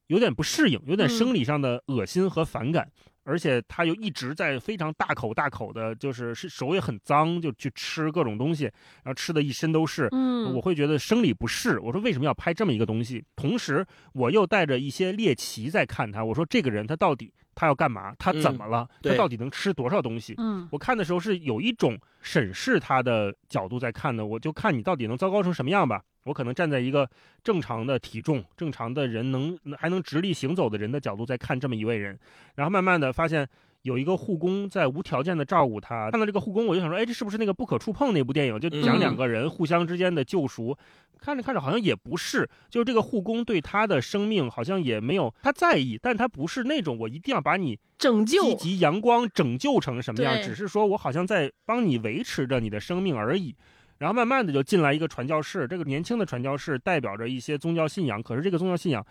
有点不适应，有点嗯生理上的恶心和反感。而且他又一直在非常大口大口的，就是是手也很脏，就去吃各种东西，然后吃的一身都是。嗯，我会觉得生理不适。我说为什么要拍这么一个东西？同时，我又带着一些猎奇在看他。我说这个人他到底他要干嘛？他怎么了？对他到底能吃多少东西？嗯我看的时候是有一种审视他的角度在看的，我就看你到底能糟糕成什么样吧。我可能站在一个正常的体重、正常的人能还能直立行走的人的角度在看这么一位人，然后慢慢的发现有一个护工在无条件的照顾他。看到这个护工，我就想说，哎，这是不是那个不可触碰那部电影？就讲嗯两个人互相之间的救赎。看着看着好像也不是，就是这个护工对他的生命好像也没有他在意，但他不是那种我一定要把你拯救积极阳光拯救成什么样，只是说我好像在帮你维持着你的生命而已。然后慢慢的就进来一个传教士，这个年轻的传教士代表着一些宗教信仰，可是这个宗教信仰，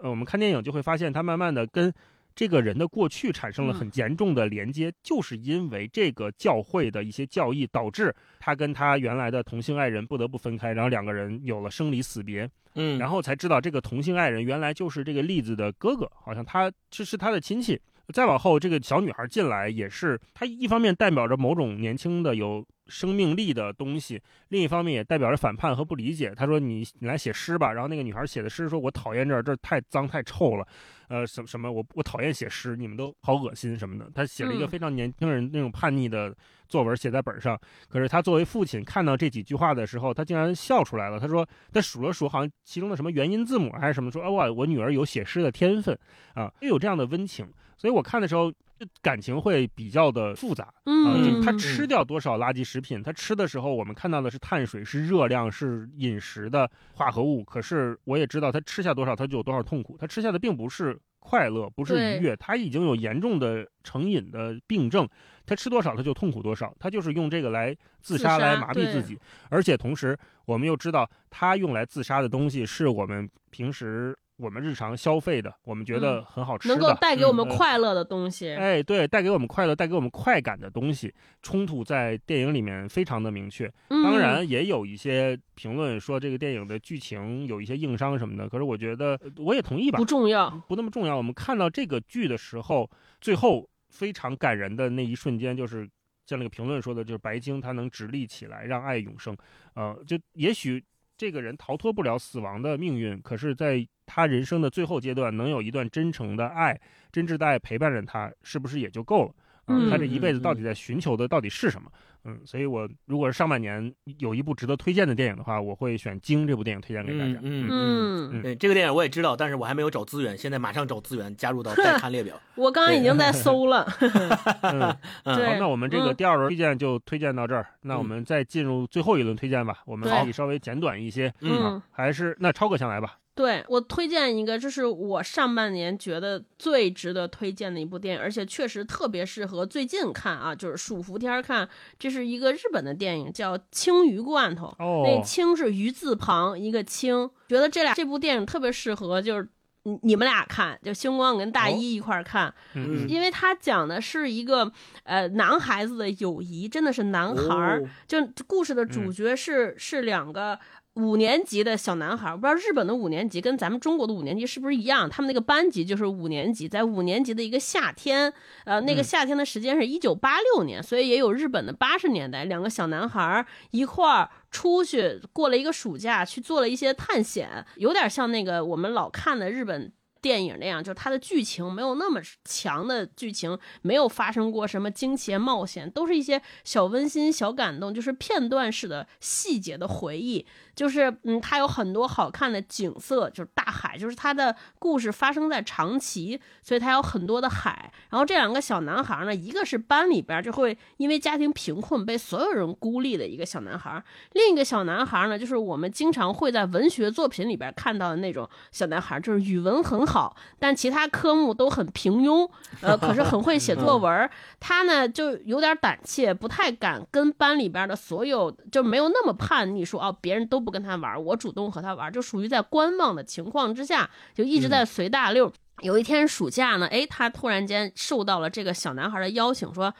呃，我们看电影就会发现，他慢慢的跟这个人的过去产生了很严重的连接，就是因为这个教会的一些教义导致他跟他原来的同性爱人不得不分开，然后两个人有了生离死别，嗯，然后才知道这个同性爱人原来就是这个栗子的哥哥，好像他这是他的亲戚。再往后，这个小女孩进来也是，她一方面代表着某种年轻的有生命力的东西，另一方面也代表着反叛和不理解。他说你：“你来写诗吧。”然后那个女孩写的诗说：“我讨厌这儿，这儿太脏太臭了，呃，什么什么，我我讨厌写诗，你们都好恶心什么的。”她写了一个非常年轻人那种叛逆的作文写在本上。可是他作为父亲看到这几句话的时候，他竟然笑出来了。他说他数了数，好像其中的什么元音字母还是什么，说：“哦，哇，我女儿有写诗的天分啊，又有这样的温情。”所以我看的时候，感情会比较的复杂。啊，他嗯吃掉多少垃圾食品？他吃的时候，我们看到的是碳水、是热量、是饮食的化合物。可是我也知道，他吃下多少，他就有多少痛苦。他吃下的并不是快乐，不是愉悦，他已经有严重的成瘾的病症。他吃多少，他就痛苦多少。他就是用这个来自杀，来麻痹自己。而且同时，我们又知道，他用来自杀的东西是我们平时我们日常消费的，我们觉得嗯很好吃的，能够带给我们嗯快乐的东西。哎，对，带给我们快乐、带给我们快感的东西，冲突在电影里面非常的明确。嗯当然，也有一些评论说这个电影的剧情有一些硬伤什么的，可是我觉得呃我也同意吧不，重要。不那么重要。我们看到这个剧的时候，最后非常感人的那一瞬间，就是像那个评论说的，就是白鲸它能直立起来，让爱永生。呃，就也许这个人逃脱不了死亡的命运，可是在他人生的最后阶段，能有一段真诚的爱、真挚的爱陪伴着他，是不是也就够了？嗯他这一辈子到底在寻求的到底是什么？嗯，所以我如果是上半年有一部值得推荐的电影的话，我会选《鲸》这部电影推荐给大家。嗯嗯，嗯对，这个电影我也知道，但是我还没有找资源，现在马上找资源加入到待 看列表。我刚刚已经在搜了。嗯，好，那我们这个嗯第二轮推荐就推荐到这儿，那我们再进入最后一轮推荐吧。我们可以稍微简短一些，嗯啊，还是那超哥先来吧。对我推荐一个，这是我上半年觉得最值得推荐的一部电影，而且确实特别适合最近看啊，就是暑伏天看。这是一个日本的电影，叫《青鱼罐头》。哦那青是鱼字旁一个青，觉得这俩这部电影特别适合，就是你你们俩看，就星光跟大一一块儿看，嗯因为它讲的是一个呃男孩子的友谊，真的是男孩儿。哦就故事的主角是、是两个五年级的小男孩儿，不知道日本的五年级跟咱们中国的五年级是不是一样？他们那个班级就是五年级，在五年级的一个夏天，呃，那个嗯夏天的时间是一九八六年，所以也有日本的八十年代，两个小男孩儿一块儿出去过了一个暑假，去做了一些探险，有点像那个我们老看的日本。电影那样，就是它的剧情没有那么强的剧情，没有发生过什么惊奇冒险，都是一些小温馨、小感动，就是片段式的细节的回忆。就是嗯，它有很多好看的景色，就是大海，就是它的故事发生在长崎，所以它有很多的海。然后这两个小男孩呢，一个是班里边就会因为家庭贫困被所有人孤立的一个小男孩，另一个小男孩呢，就是我们经常会在文学作品里边看到的那种小男孩，就是语文很好，但其他科目都很平庸。呃，可是很会写作文儿。他呢就有点胆怯，不太敢跟班里边的所有，就没有那么叛逆，说哦别人都不跟他玩，我主动和他玩，就属于在观望的情况之下，就一直在随大溜。有一天暑假呢，哎，他突然间受到了这个小男孩的邀请，说。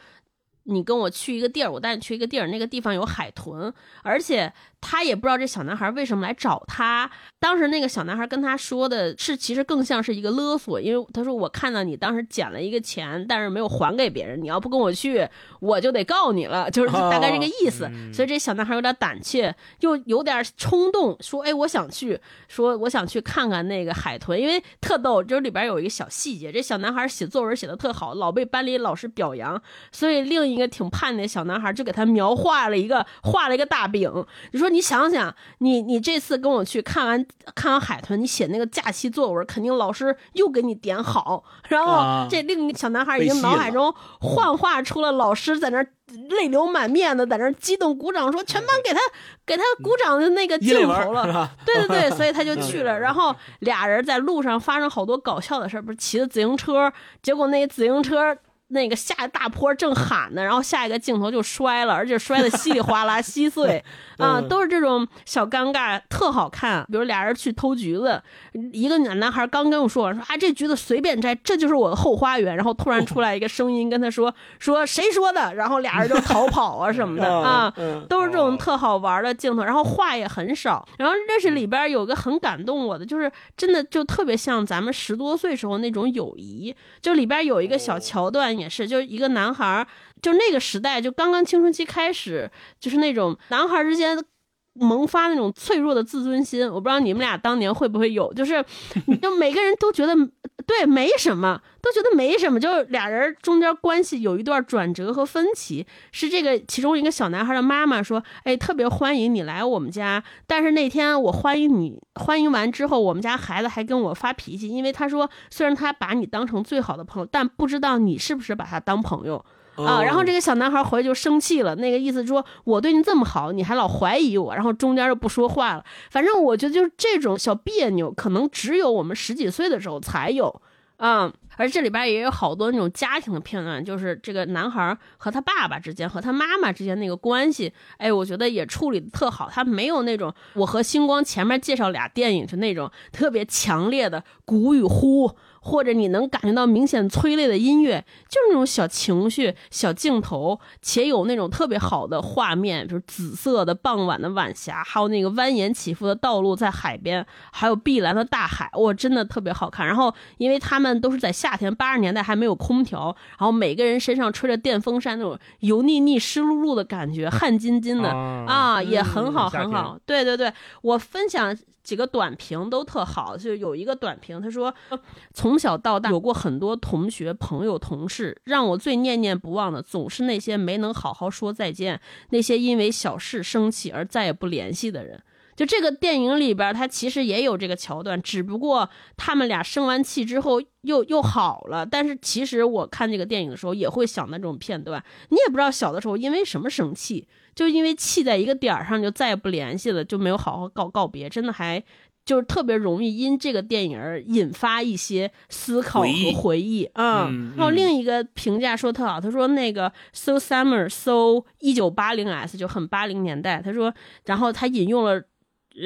你跟我去一个地儿，我带你去一个地儿，那个地方有海豚，而且他也不知道这小男孩为什么来找他。当时那个小男孩跟他说的是，其实更像是一个勒索，因为他说我看到你当时捡了一个钱，但是没有还给别人，你要不跟我去，我就得告你了，就是大概这个意思。所以这小男孩有点胆怯，又有点冲动，说：“哎，我想去，说我想去看看那个海豚，因为特逗，就是里边有一个小细节，这小男孩写作文写的特好，老被班里老师表扬，所以另一个挺叛逆的小男孩就给他描画了一个画了一个大饼。你说你想想，你你这次跟我去看完看完海豚，你写那个假期作文，肯定老师又给你点好。然后这另一个小男孩已经脑海中幻化出了老师在那泪流满面的在那激动鼓掌，说全班给他给他鼓掌的那个镜头了。对对对，所以他就去了。然后俩人在路上发生好多搞笑的事儿，不是骑着自行车，结果那自行车。那个下大坡正喊呢，然后下一个镜头就摔了，而且摔得稀里哗啦稀碎 啊，都是这种小尴尬，特好看。比如俩人去偷橘子，一个男男孩刚跟我说完说啊这橘子随便摘，这就是我的后花园。然后突然出来一个声音跟他说说谁说的？然后俩人就逃跑啊什么的啊，都是这种特好玩的镜头。然后话也很少。然后这是里边有个很感动我的，就是真的就特别像咱们十多岁时候那种友谊。就里边有一个小桥段。也是，就是一个男孩，就那个时代，就刚刚青春期开始，就是那种男孩之间萌发那种脆弱的自尊心。我不知道你们俩当年会不会有，就是，就每个人都觉得对没什么，都觉得没什么，就俩人中间关系有一段转折和分歧。是这个其中一个小男孩的妈妈说：“哎，特别欢迎你来我们家，但是那天我欢迎你。”欢迎完之后，我们家孩子还跟我发脾气，因为他说虽然他把你当成最好的朋友，但不知道你是不是把他当朋友啊。然后这个小男孩回去就生气了，那个意思说我对你这么好，你还老怀疑我，然后中间就不说话了。反正我觉得就是这种小别扭，可能只有我们十几岁的时候才有啊。而这里边也有好多那种家庭的片段，就是这个男孩和他爸爸之间和他妈妈之间那个关系，哎，我觉得也处理的特好。他没有那种我和星光前面介绍俩电影是那种特别强烈的鼓与呼。或者你能感觉到明显催泪的音乐，就是那种小情绪、小镜头，且有那种特别好的画面，比如紫色的傍晚的晚霞，还有那个蜿蜒起伏的道路在海边，还有碧蓝的大海，哇，真的特别好看。然后，因为他们都是在夏天，八十年代还没有空调，然后每个人身上吹着电风扇，那种油腻腻、湿漉漉的感觉，汗津津的啊，也很好，很好。对对对，我分享。几个短评都特好，就有一个短评，他说从小到大有过很多同学、朋友、同事，让我最念念不忘的总是那些没能好好说再见，那些因为小事生气而再也不联系的人。就这个电影里边，他其实也有这个桥段，只不过他们俩生完气之后又又好了。但是其实我看这个电影的时候，也会想到这种片段。你也不知道小的时候因为什么生气。就因为气在一个点儿上，就再也不联系了，就没有好好告告别，真的还就是特别容易因这个电影而引发一些思考和回忆啊。然后另一个评价说特好，他说那个 So Summer So 一九八零 S 就很八零年代。他说，然后他引用了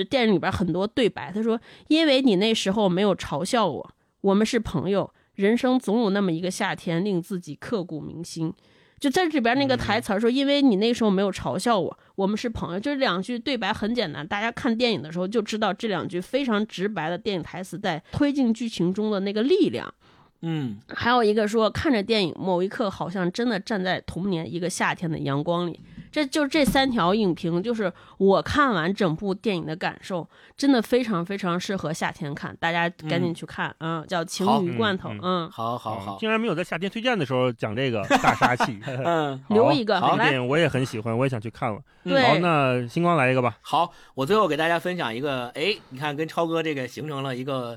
电影里边很多对白，他说，因为你那时候没有嘲笑我，我们是朋友，人生总有那么一个夏天令自己刻骨铭心。就在这边那个台词说，因为你那时候没有嘲笑我，我们是朋友，就是两句对白很简单，大家看电影的时候就知道这两句非常直白的电影台词在推进剧情中的那个力量。嗯，还有一个说，看着电影，某一刻好像真的站在童年一个夏天的阳光里。这就这三条影评，就是我看完整部电影的感受，真的非常非常适合夏天看，大家赶紧去看啊！叫《情侣罐头》，嗯，好好好，竟然没有在夏天推荐的时候讲这个 大杀器，嗯，留一个，好电影我也很喜欢，我也想去看了。好，那星光来一个吧。好，我最后给大家分享一个，哎，你看跟超哥这个形成了一个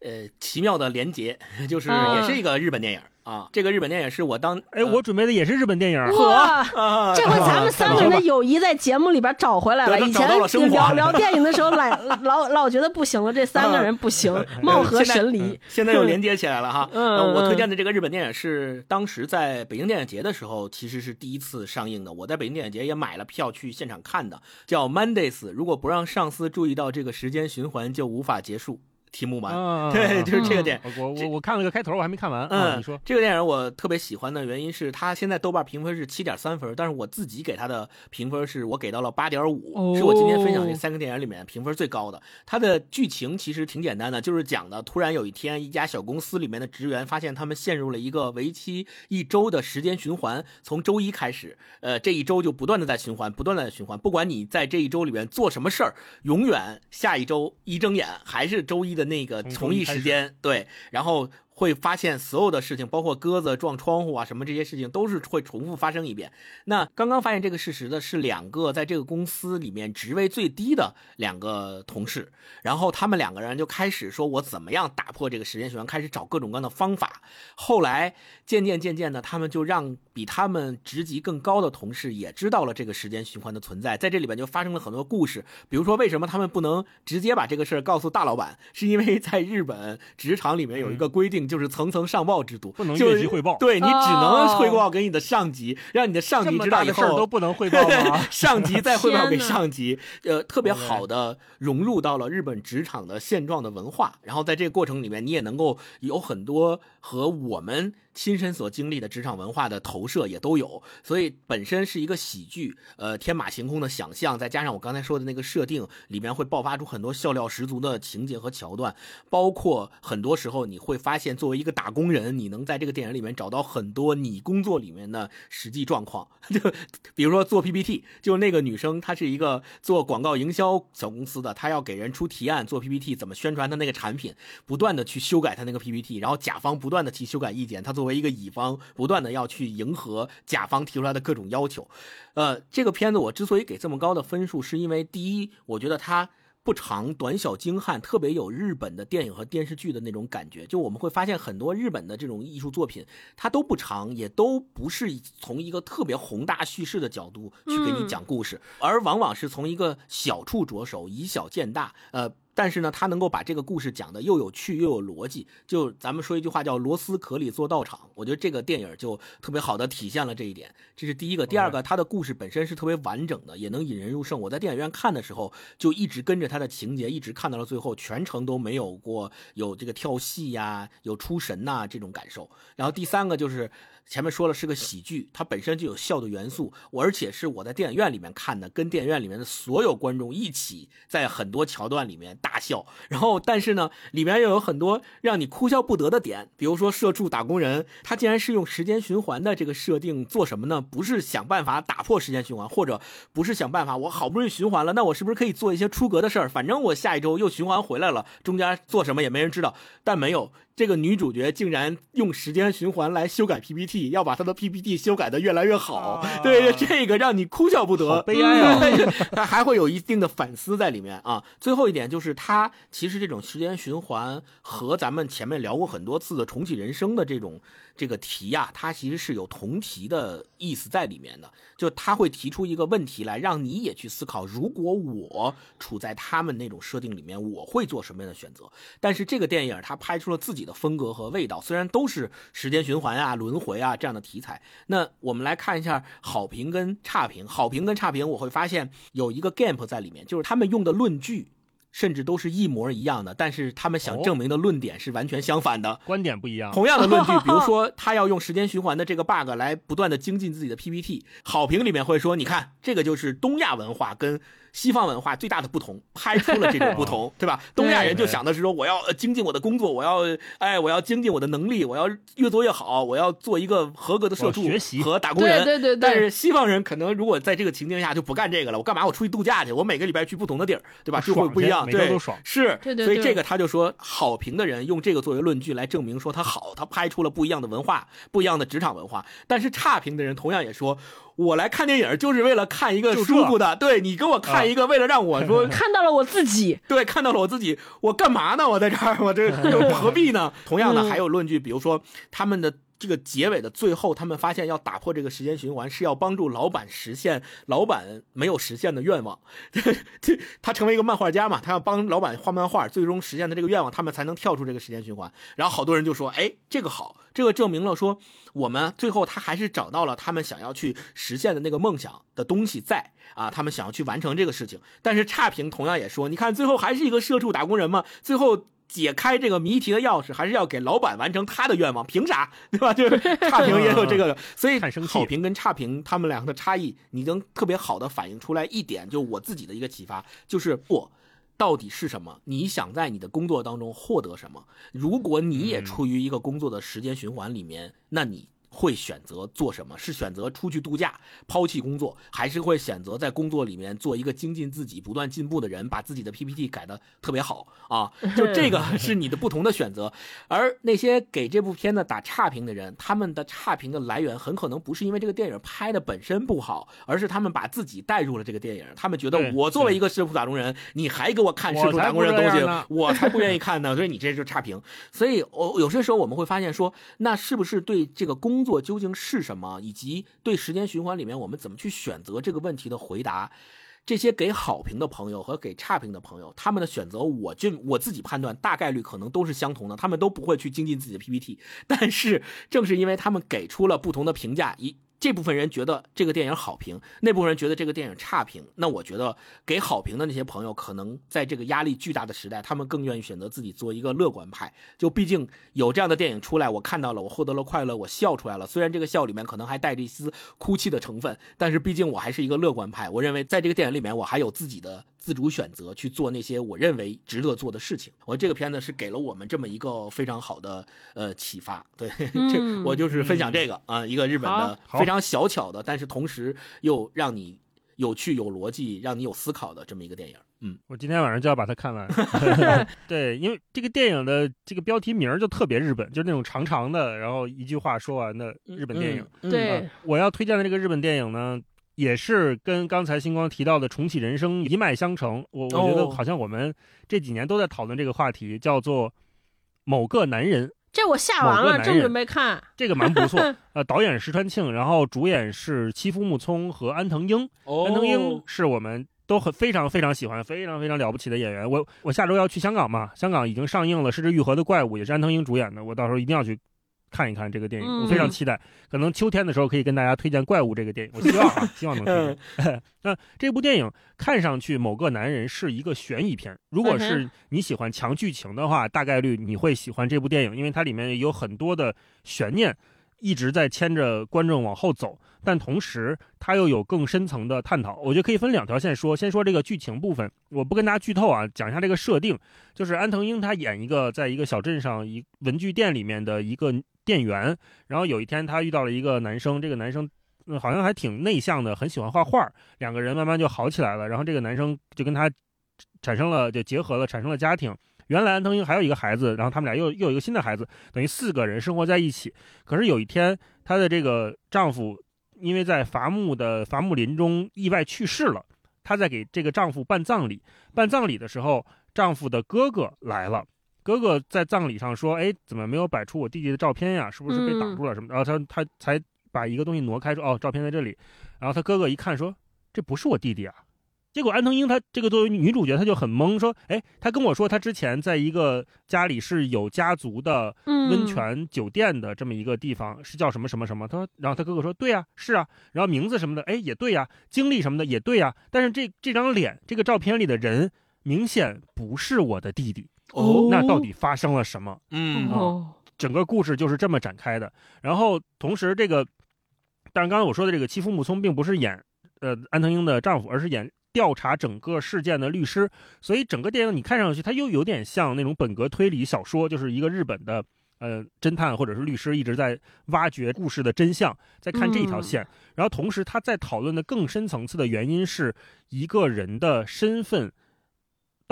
呃奇妙的连结，就是也是一个日本电影。啊。这个日本电影是我当哎，我准备的也是日本电影。哇，啊，这回咱们三个人的友谊在节目里边找回来了。以前聊聊电影的时候，老老老觉得不行了，这三个人不行，貌合神离。现在又连接起来了哈。嗯呃我推嗯荐的这个日本电影是当时在北京电影节的时候，其实是第一次上映的。我在北京电影节也买了票去现场看的，叫《Mondays》。如果不让上司注意到这个时间循环，就无法结束。题目完，啊，对，就是这个电影。我我我看了个开头，我还没看完。啊嗯，你说这个电影我特别喜欢的原因是它现在豆瓣评分是七点三分，但是我自己给它的评分是我给到了八点五、哦是我今天分享这三个电影里面评分最高的。它的剧情其实挺简单的，就是讲的突然有一天一家小公司里面的职员发现他们陷入了一个为期一周的时间循环，从周一开始，呃，这一周就不断的在循环，不断的在循环，不管你在这一周里面做什么事儿，永远下一周一睁眼还是周一的那个同一时间，对，然后会发现所有的事情，包括鸽子撞窗户啊什么这些事情，都是会重复发生一遍。那刚刚发现这个事实的是两个在这个公司里面职位最低的两个同事，然后他们两个人就开始说，我怎么样打破这个时间循环，开始找各种各样的方法。后来渐渐渐渐的，他们就让比他们职级更高的同事也知道了这个时间循环的存在，在这里边就发生了很多故事，比如说为什么他们不能直接把这个事儿告诉大老板，是因为在日本职场里面有一个规定，就是层层上报制度，不能就是越级汇报。对你只能哦汇报给你的上级，让你的上级知道以大的事都。不能汇报吗？上级再汇报给 上级，呃，特别好的融入到了日本职场的现状的文化，然后在这个过程里面，你也能够有很多和我们亲身所经历的职场文化的投射也都有，所以本身是一个喜剧，呃，天马行空的想象，再加上我刚才说的那个设定，里面会爆发出很多笑料十足的情节和桥段，包括很多时候你会发现，作为一个打工人，你能在这个电影里面找到很多你工作里面的实际状况，就比如说做 PPT，就那个女生，她是一个做广告营销小公司的，她要给人出提案，做 PPT 怎么宣传她那个产品，不断的去修改她那个 PPT，然后甲方不断的提修改意见，她做作为一个乙方，不断的要去迎合甲方提出来的各种要求。呃，这个片子我之所以给这么高的分数，是因为第一，我觉得它。不长，短小精悍，特别有日本的电影和电视剧的那种感觉。就我们会发现很多日本的这种艺术作品，它都不长，也都不是从一个特别宏大叙事的角度去给你讲故事，而往往是从一个小处着手，以小见大。呃。但是呢，他能够把这个故事讲的又有趣又有逻辑，就咱们说一句话叫“螺丝壳里做道场”。我觉得这个电影就特别好的体现了这一点，这是第一个。第二个，他的故事本身是特别完整的，也能引人入胜。我在电影院看的时候，就一直跟着他的情节，一直看到了最后，全程都没有过有这个跳戏呀、有出神呐、这种感受。然后第三个就是。前面说了是个喜剧，它本身就有笑的元素，我而且是我在电影院里面看的，跟电影院里面的所有观众一起在很多桥段里面大笑。然后，但是呢，里面又有很多让你哭笑不得的点，比如说社畜打工人，他竟然是用时间循环的这个设定做什么呢？不是想办法打破时间循环，或者不是想办法我好不容易循环了，那我是不是可以做一些出格的事儿？反正我下一周又循环回来了，中间做什么也没人知道。但没有，这个女主角竟然用时间循环来修改 PPT，要把她的 PPT 修改的越来越好。啊对，这个让你哭笑不得，悲哀啊嗯它 还会有一定的反思在里面啊。最后一点就是，它其实这种时间循环和咱们前面聊过很多次的重启人生的这种这个题呀、它其实是有同题的意思在里面的。就他会提出一个问题来，让你也去思考，如果我处在他们那种设定里面，我会做什么样的选择？但是这个电影它拍出了自己的风格和味道，虽然都是时间循环啊、轮回啊这样的题材。那我们来看一下好评跟差评，好评跟差评，我会发现有一个 gap 在里面，就是他们用的论据。甚至都是一模一样的，但是他们想哦证明的论点是完全相反的。观点不一样。同样的论据，比如说 他要用时间循环的这个 bug 来不断的精进自己的 PPT，好评里面会说，你看这个就是东亚文化跟西方文化最大的不同，拍出了这种不同，对吧？东亚人就想的是说，我要呃精进我的工作，我要哎，我要精进我的能力，我要越做越好，我要做一个合格的社畜学习和打工人。对对对对但是西方人可能如果在这个情境下就不干这个了，我干嘛？我出去度假去，我每个礼拜去不同的地儿，对吧？就会不一样，对是，对对对所以这个他就说，好评的人用这个作为论据来证明说他好，他拍出了不一样的文化，不一样的职场文化。但是差评的人同样也说，我来看电影就是为了看一个舒服的，对你给我看一个，为了让我说。看到了我自己，对，看到了我自己，我干嘛呢？我在这儿，我这 又何必呢？同样的，嗯还有论据，比如说他们的这个结尾的最后，他们发现要打破这个时间循环，是要帮助老板实现老板没有实现的愿望。这 他成为一个漫画家嘛，他要帮老板画漫画，最终实现的这个愿望，他们才能跳出这个时间循环。然后好多人就说：“哎，这个好，这个证明了说我们最后他还是找到了他们想要去实现的那个梦想的东西在啊，他们想要去完成这个事情。”但是差评同样也说：“你看，最后还是一个社畜打工人嘛，最后。”解开这个谜题的钥匙，还是要给老板完成他的愿望，凭啥？对吧？就是差评也有这个，所以好评跟差评他们两个的差异，你能特别好的反映出来一点，就我自己的一个启发，就是我到底是什么？你想在你的工作当中获得什么？如果你也处于一个工作的时间循环里面，那你。会选择做什么？是选择出去度假，抛弃工作，还是会选择在工作里面做一个精进自己、不断进步的人，把自己的 PPT 改的特别好啊？就这个是你的不同的选择。而那些给这部片子打差评的人，他们的差评的来源很可能不是因为这个电影拍的本身不好，而是他们把自己带入了这个电影。他们觉得我作为一个社畜打工人，你还给我看社畜打工人的东西，我才不愿意看呢。所以你这就是差评。所以我有些时候我们会发现说，那是不是对这个工工作究竟是什么，以及对时间循环里面我们怎么去选择这个问题的回答，这些给好评的朋友和给差评的朋友，他们的选择，我就我自己判断，大概率可能都是相同的，他们都不会去精进自己的 PPT，但是正是因为他们给出了不同的评价，一。这部分人觉得这个电影好评，那部分人觉得这个电影差评。那我觉得给好评的那些朋友，可能在这个压力巨大的时代，他们更愿意选择自己做一个乐观派。就毕竟有这样的电影出来，我看到了，我获得了快乐，我笑出来了。虽然这个笑里面可能还带着一丝哭泣的成分，但是毕竟我还是一个乐观派。我认为在这个电影里面，我还有自己的。自主选择去做那些我认为值得做的事情。我这个片子是给了我们这么一个非常好的呃启发。对，这我就是分享这个啊，一个日本的非常小巧的，但是同时又让你有趣、有逻辑、让你有思考的这么一个电影。嗯，我今天晚上就要把它看完。对，因为这个电影的这个标题名就特别日本，就是那种长长的，然后一句话说完的日本电影。对，我要推荐的这个日本电影呢。也是跟刚才星光提到的重启人生一脉相承，我我觉得好像我们这几年都在讨论这个话题，叫做某个男人。这我下完了，正准备看。这个蛮不错，呃，导演石川庆，然后主演是妻夫木聪和安藤英。安藤英是我们都很非常非常喜欢、非常非常了不起的演员。我我下周要去香港嘛，香港已经上映了《失之愈合的怪物》，也是安藤英主演的，我到时候一定要去。看一看这个电影，我非常期待。可能秋天的时候可以跟大家推荐《怪物》这个电影，我希望啊，希望能推荐。那这部电影看上去某个男人是一个悬疑片，如果是你喜欢强剧情的话，大概率你会喜欢这部电影，因为它里面有很多的悬念一直在牵着观众往后走，但同时它又有更深层的探讨。我觉得可以分两条线说，先说这个剧情部分，我不跟大家剧透啊，讲一下这个设定，就是安藤英他演一个在一个小镇上一文具店里面的一个。店员，然后有一天他遇到了一个男生，这个男生嗯好像还挺内向的，很喜欢画画，两个人慢慢就好起来了。然后这个男生就跟他产生了就结合了，产生了家庭。原来安藤英还有一个孩子，然后他们俩又又有一个新的孩子，等于四个人生活在一起。可是有一天，她的这个丈夫因为在伐木的伐木林中意外去世了，她在给这个丈夫办葬礼。办葬礼的时候，丈夫的哥哥来了。哥哥在葬礼上说：“哎，怎么没有摆出我弟弟的照片呀？是不是被挡住了什么？”然后他他才把一个东西挪开，说：“哦，照片在这里。”然后他哥哥一看说：“这不是我弟弟啊！”结果安藤英他这个作为女主角，她就很懵，说：“哎，他跟我说他之前在一个家里是有家族的温泉酒店的这么一个地方，是叫什么什么什么。”他说：“然后他哥哥说：‘对呀，是啊。’然后名字什么的，哎，也对呀，经历什么的也对呀。但是这这张脸，这个照片里的人，明显不是我的弟弟。”哦，那到底发生了什么？嗯，哦，整个故事就是这么展开的。然后同时，这个，但是刚才我说的这个妻夫木聪并不是演呃安藤英的丈夫，而是演调查整个事件的律师。所以整个电影你看上去，它又有点像那种本格推理小说，就是一个日本的呃侦探或者是律师一直在挖掘故事的真相，在看这一条线。然后同时，他在讨论的更深层次的原因是一个人的身份。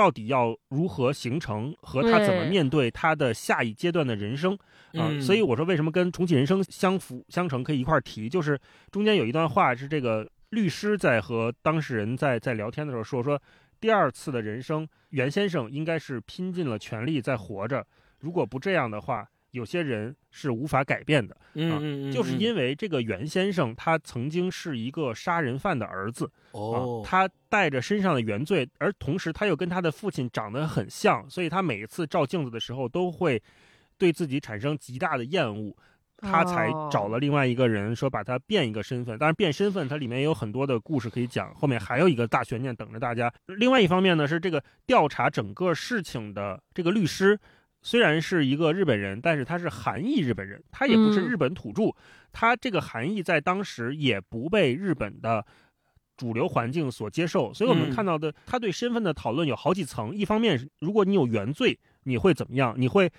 到底要如何形成和他怎么面对他的下一阶段的人生啊？所以我说为什么跟重启人生相辅相成，可以一块儿提，就是中间有一段话是这个律师在和当事人在在聊天的时候说说，第二次的人生，袁先生应该是拼尽了全力在活着，如果不这样的话，有些人是无法改变的，嗯嗯嗯，就是嗯因为这个袁先生他曾经是一个杀人犯的儿子，哦啊，，他带着身上的原罪，而同时他又跟他的父亲长得很像，所以他每一次照镜子的时候都会对自己产生极大的厌恶。他才找了另外一个人说把他变一个身份，当然变身份它里面也有很多的故事可以讲，后面还有一个大悬念等着大家。另外一方面呢是这个调查整个事情的这个律师，虽然是一个日本人，但是他是韩裔日本人，他也不是嗯日本土著，他这个韩裔在当时也不被日本的主流环境所接受，所以我们嗯看到的他对身份的讨论有好几层。一方面是，如果你有原罪，你会怎么样？你会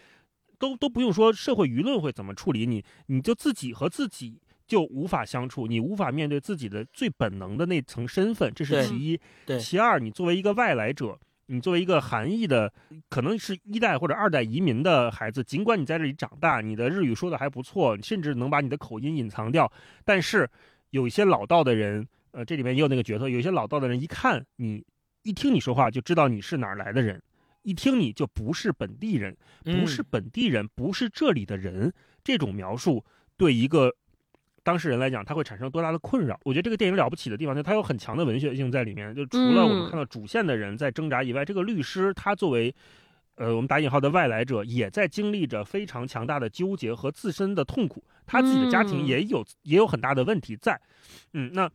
都都不用说社会舆论会怎么处理你，你就自己和自己就无法相处，你无法面对自己的最本能的那层身份，这是其一。对其二，你作为一个外来者。你作为一个韩裔的，可能是一代或者二代移民的孩子，尽管你在这里长大，你的日语说的还不错，甚至能把你的口音隐藏掉，但是有一些老道的人，呃，这里面也有那个角色，有一些老道的人，一看你，一听你说话就知道你是哪儿来的人，一听你就不是本地人，不是嗯本地人，不是这里的人，这种描述对一个当事人来讲，他会产生多大的困扰？我觉得这个电影了不起的地方，就是它有很强的文学性在里面。就除了我们嗯看到主线的人在挣扎以外，这个律师他作为呃我们打引号的外来者，也在经历着非常强大的纠结和自身的痛苦。他自己的家庭嗯也有、也有很大的问题在。嗯，那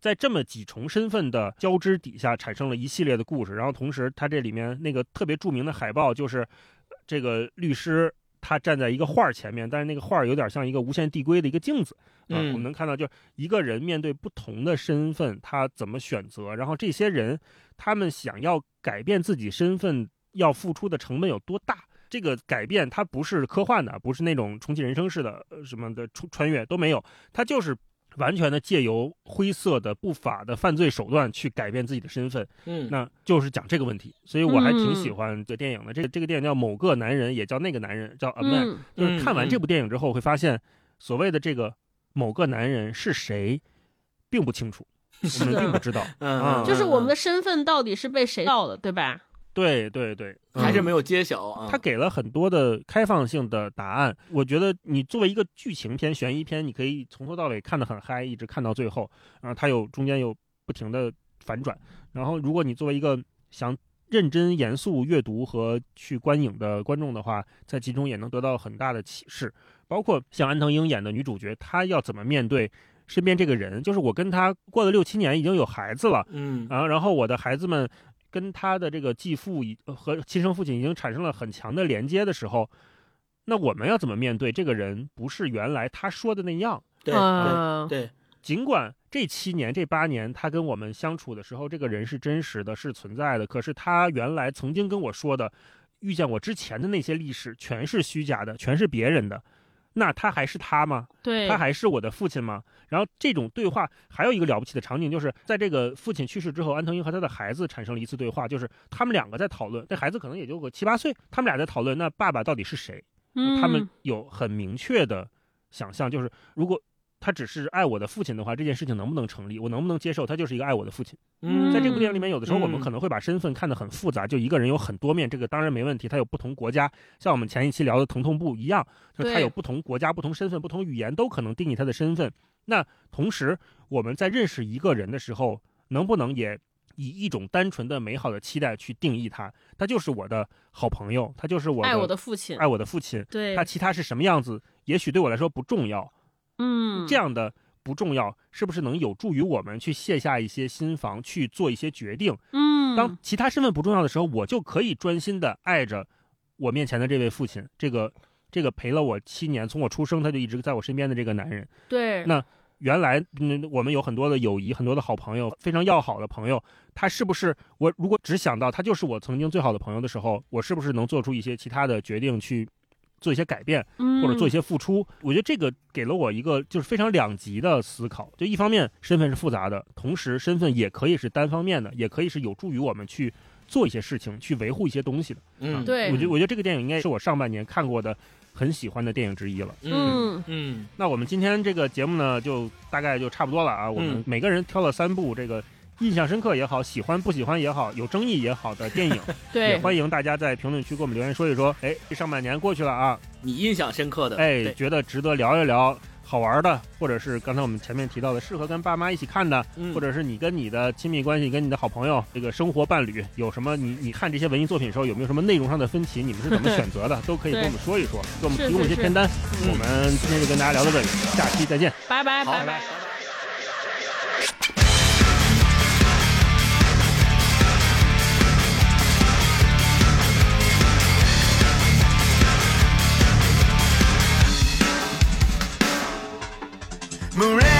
在这么几重身份的交织底下，产生了一系列的故事。然后同时，他这里面那个特别著名的海报就是呃这个律师。他站在一个画儿前面，但是那个画儿有点像一个无限递归的一个镜子啊、嗯我们能看到，就是一个人面对不同的身份，他怎么选择，然后这些人他们想要改变自己身份，要付出的成本有多大？这个改变它不是科幻的，不是那种重启人生式的呃什么的穿穿越都没有，它就是完全的借由灰色的不法的犯罪手段去改变自己的身份。嗯，那就是讲这个问题，所以我还挺嗯喜欢这电影的。这个这个电影叫《某个男人》，也叫那个男人，叫 A Man。嗯就是看完嗯这部电影之后，会发现所谓的这个某个男人是谁，并不清楚，我们并不知道。嗯啊就是我们的身份到底是被谁盗的，对吧？对对对，嗯还是没有揭晓啊。他给了很多的开放性的答案。我觉得你作为一个剧情片、悬疑片，你可以从头到尾看得很嗨，一直看到最后。然后它有中间有不停的反转。然后如果你作为一个想认真严肃阅读和去观影的观众的话，在其中也能得到很大的启示。包括像安藤英演的女主角，她要怎么面对身边这个人？就是我跟她过了六七年，已经有孩子了。嗯啊，然后我的孩子们跟他的这个继父已呃和亲生父亲已经产生了很强的连接的时候，那我们要怎么面对这个人不是原来他说的那样？对啊对对，尽管这七年、这八年他跟我们相处的时候，这个人是真实的、是存在的，可是他原来曾经跟我说的，遇见我之前的那些历史全是虚假的，全是别人的。那他还是他吗？对，他还是我的父亲吗？然后这种对话还有一个了不起的场景，就是在这个父亲去世之后，安藤英和他的孩子产生了一次对话，就是他们两个在讨论，这孩子可能也就个七八岁，他们俩在讨论那爸爸到底是谁？嗯他们有很明确的想象，就是如果他只是爱我的父亲的话，这件事情能不能成立？我能不能接受他就是一个爱我的父亲？嗯，在这部电影里面，有的时候我们嗯可能会把身份看得很复杂，就一个人有很多面，这个当然没问题。他有不同国家，像我们前一期聊的疼痛部一样，就是他有不同国家、不同身份、不同语言，都可能定义他的身份。那同时，我们在认识一个人的时候，能不能也以一种单纯的美好的期待去定义他？他就是我的好朋友，他就是我爱我的父亲，爱我的父亲。对他，其他是什么样子，也许对我来说不重要。嗯，这样的不重要，是不是能有助于我们去卸下一些心防，去做一些决定？嗯，当其他身份不重要的时候，我就可以专心的爱着我面前的这位父亲，这个这个陪了我七年，从我出生他就一直在我身边的这个男人。对，那原来，嗯，我们有很多的友谊，很多的好朋友，非常要好的朋友。他是不是我如果只想到他就是我曾经最好的朋友的时候，我是不是能做出一些其他的决定去做一些改变？或者做一些，付出。我觉得这个给了我一个就是非常两极的思考。就一方面身份是复杂的，同时身份也可以是单方面的，也可以是有助于我们去做一些事情，去维护一些东西的。嗯，对我觉得我觉得这个电影应该是我上半年看过的很喜欢的电影之一了。嗯嗯嗯那我们今天这个节目呢，就大概就差不多了啊。我们嗯每个人挑了三部这个印象深刻也好，喜欢不喜欢也好，有争议也好的电影，也，欢迎大家在评论区给我们留言说一说。哎，这上半年过去了啊，你印象深刻的，哎，觉得值得聊一聊。好玩的，或者是刚才我们前面提到的，适合跟爸妈一起看的，嗯或者是你跟你的亲密关系、跟你的好朋友、这个生活伴侣有什么你你看这些文艺作品的时候有没有什么内容上的分歧？你们是怎么选择的？都可以跟我们说一说，给我们提供一些是是是片单。嗯我们今天就跟大家聊到这里，下期再见。拜拜好，拜拜。Murray.